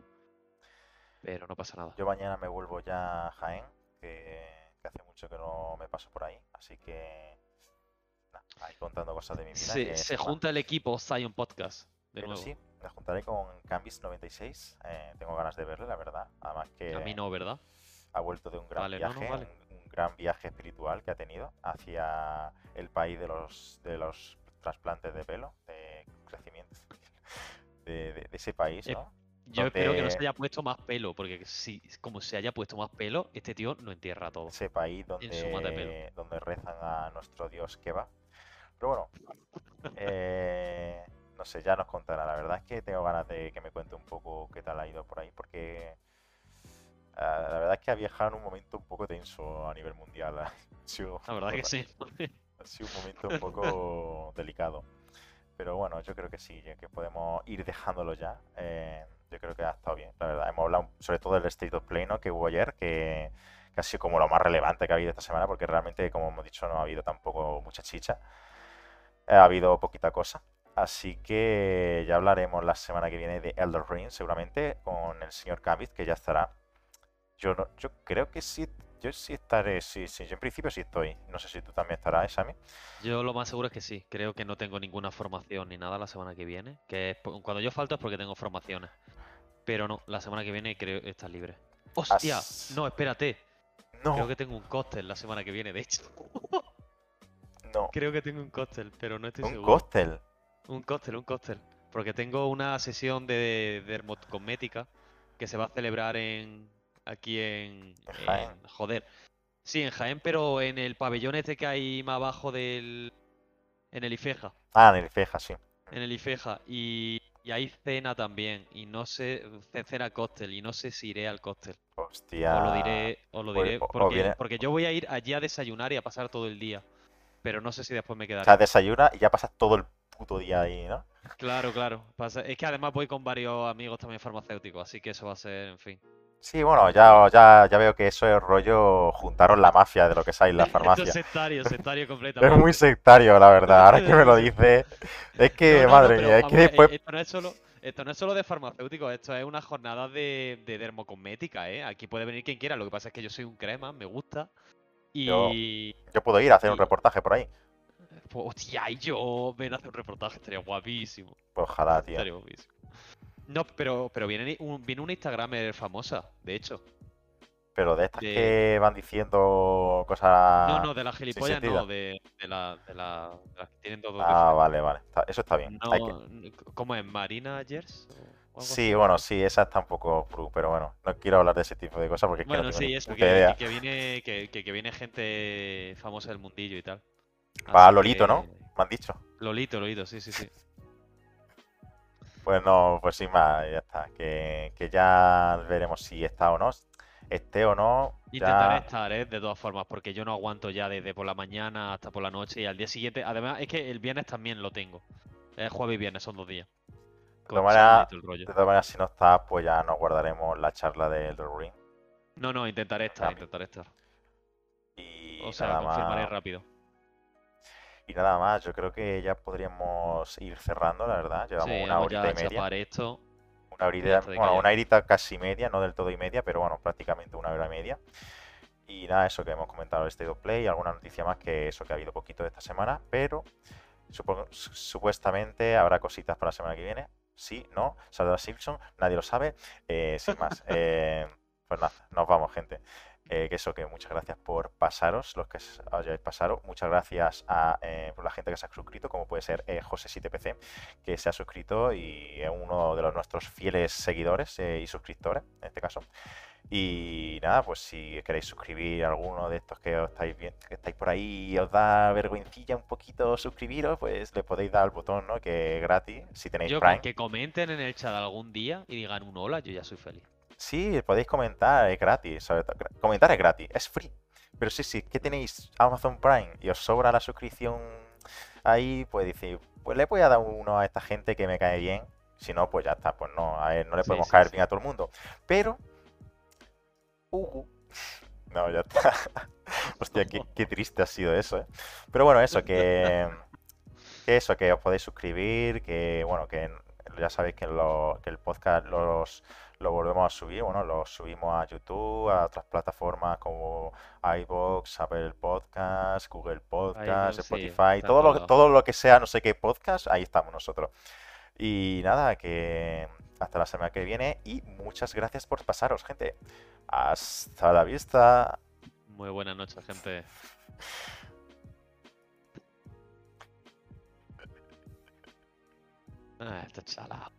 Pero no pasa nada. Yo mañana me vuelvo ya a Jaén, que, que hace mucho que no me paso por ahí, así que... nada, ahí contando cosas de mi vida. Se, que junta el equipo Zion Podcast de Pero nuevo. sí, me juntaré con Cambis96, eh, tengo ganas de verle, la verdad. Además que A mí no, ¿verdad? ha vuelto de un gran Vale, no, no, viaje, vale. un, un gran viaje espiritual que ha tenido hacia el país de los de los trasplantes de pelo, de crecimiento de, de- de ese país, Eh, ¿no? Yo espero que no se haya puesto más pelo, porque si como se haya puesto más pelo, este tío no entierra todo. Ese país donde, donde rezan a nuestro dios Keba. Pero bueno, eh, no sé, ya nos contará. La verdad es que tengo ganas de que me cuente un poco qué tal ha ido por ahí, porque ah, la verdad es que ha viajado en un momento un poco tenso a nivel mundial. Ha sido, La verdad que sí. ha sido un momento un poco delicado. Pero bueno, yo creo que sí, que podemos ir dejándolo ya. Eh, yo creo que ha estado bien, la verdad. Hemos hablado sobre todo del State of Play, ¿no? que hubo ayer, que, que ha sido como lo más relevante que ha habido esta semana, porque realmente, como hemos dicho, no ha habido tampoco mucha chicha. Ha habido poquita cosa. Así que ya hablaremos la semana que viene de Elder Ring, seguramente, con el señor Gambit, que ya estará. Yo no, yo creo que sí, yo sí estaré, sí, sí, yo en principio sí estoy. No sé si tú también estarás, Sammy. Yo lo más seguro es que sí. Creo que no tengo ninguna formación ni nada la semana que viene. Que es cuando yo falto es porque tengo formaciones. Pero no, la semana que viene creo que estás libre. ¡Hostia! As- No, espérate. No, Creo que tengo un cóctel la semana que viene, de hecho. no. Creo que tengo un cóctel, pero no estoy Un seguro. cóctel. Un cóctel, un cóctel. Porque tengo una sesión de dermocosmética que se va a celebrar en aquí en, Jaén. en- joder. Sí, en Jaén, pero en el pabellón este que hay más abajo del en el Ifeja, Ah, en el Feja, sí. en el Ifeja y, y hay cena también y no sé, ce- cena cóctel y no sé si iré al cóctel. Hostia. Os lo diré, os lo pues, diré o- o porque, viene- porque yo voy a ir allí a desayunar y a pasar todo el día, pero no sé si después me O quedaré. sea, desayuna y ya pasas todo el puto día ahí, ¿no? Claro, claro. Pasa- Es que además voy con varios amigos también farmacéuticos, así que eso va a ser, en fin. Sí, bueno, ya, ya, ya veo que eso es rollo juntaros la mafia de lo que en la farmacia. es sectario, sectario Es completamente. muy sectario, la verdad. Ahora que me lo dices, es que, No, no, no, madre mía, es vamos que ver, después. eh, Esto no es solo, esto no es solo de farmacéuticos, esto es una jornada de, de dermocosmética, ¿eh? Aquí puede venir quien quiera, lo que pasa es que yo soy un crema, me gusta. Yo- Y. Yo puedo ir a hacer un reportaje por ahí. Pues, hostia, y yo ven a hacer un reportaje, estaría guapísimo. Pues ojalá, tío. Estaría guapísimo. No, pero, pero viene, un, viene una Instagramer famosa, de hecho. Pero de estas De- que van diciendo cosas. No, no, de las gilipollas no, de, de, la, de, la- de las que tienen dos Ah, vale, vale. Eso está bien. No, Hay que- n- ¿Cómo es? ¿Marina Gers? Sí, así? bueno, sí, esa está un poco pero bueno, no quiero hablar de ese tipo de cosas porque es que no Bueno, tengo sí, eso, que, idea. que viene, que- que viene gente famosa del mundillo y tal. Va Así Lolito, ¿no? que- Me han dicho. Lolito, Lolito, sí, sí, sí. Pues no, pues sin más, ya está. Que, que ya veremos si está o no. Esté o no. Intentaré estar, ¿eh? De todas formas, porque yo no aguanto ya desde por la mañana hasta por la noche y al día siguiente. Además, es que el viernes también lo tengo. Es jueves y viernes, son dos días. Con todas maneras-. De todas maneras, si no está, pues ya nos guardaremos la charla del Ring. No, no, intentaré estar, intentaré estar. Y O sea, confirmaré más. rápido. Y nada más, yo creo que ya podríamos ir cerrando, la verdad. Llevamos Sí, una horita y media. esto. Una horita, bueno, una horita casi media, no del todo y media, pero bueno, prácticamente una hora y media. Y nada, eso que hemos comentado el State of Play, alguna noticia más que eso que ha habido poquito de esta semana, pero supongo- su- supuestamente habrá cositas para la semana que viene. Sí, no, saldrá Simpson, nadie lo sabe. Eh, sin más, eh, pues nada, nos vamos, gente. Eh, que eso, que muchas gracias por pasaros, los que os hayáis pasado. Muchas gracias a eh, por la gente que se ha suscrito, como puede ser eh, José7PC, que se ha suscrito y es uno de los nuestros fieles seguidores eh, y suscriptores, en este caso. Y nada, pues si queréis suscribir a alguno de estos que os estáis viendo, que estáis por ahí y os da vergüencilla un poquito suscribiros, pues le podéis dar al botón, ¿no? Que es gratis, si tenéis Yo Prime. que comenten en el chat algún día y digan un hola, yo ya soy feliz. Sí, podéis comentar, es gratis. sobre todo- gra- Comentar es gratis, es free. Pero sí, sí, que tenéis Amazon Prime y os sobra la suscripción ahí, pues decir, pues le voy a dar uno a esta gente que me cae bien. Si no, pues ya está, pues no, a ver, no le podemos sí, caer sí. bien a todo el mundo. Pero. Ujú. No, ya está. Hostia, qué, qué triste ha sido eso, ¿eh? Pero bueno, eso, que. Que eso, que os podéis suscribir, que bueno, que ya sabéis que, lo- que el podcast los, lo volvemos a subir, bueno, lo subimos a YouTube, a otras plataformas como iVoox, Apple Podcast, Google Podcast, Spotify, todo lo, todo. lo que sea no sé qué podcast, ahí estamos nosotros. Y nada, que hasta la semana que viene y muchas gracias por pasaros, gente. Hasta la vista. Muy buenas noches, gente. Ah, está chala.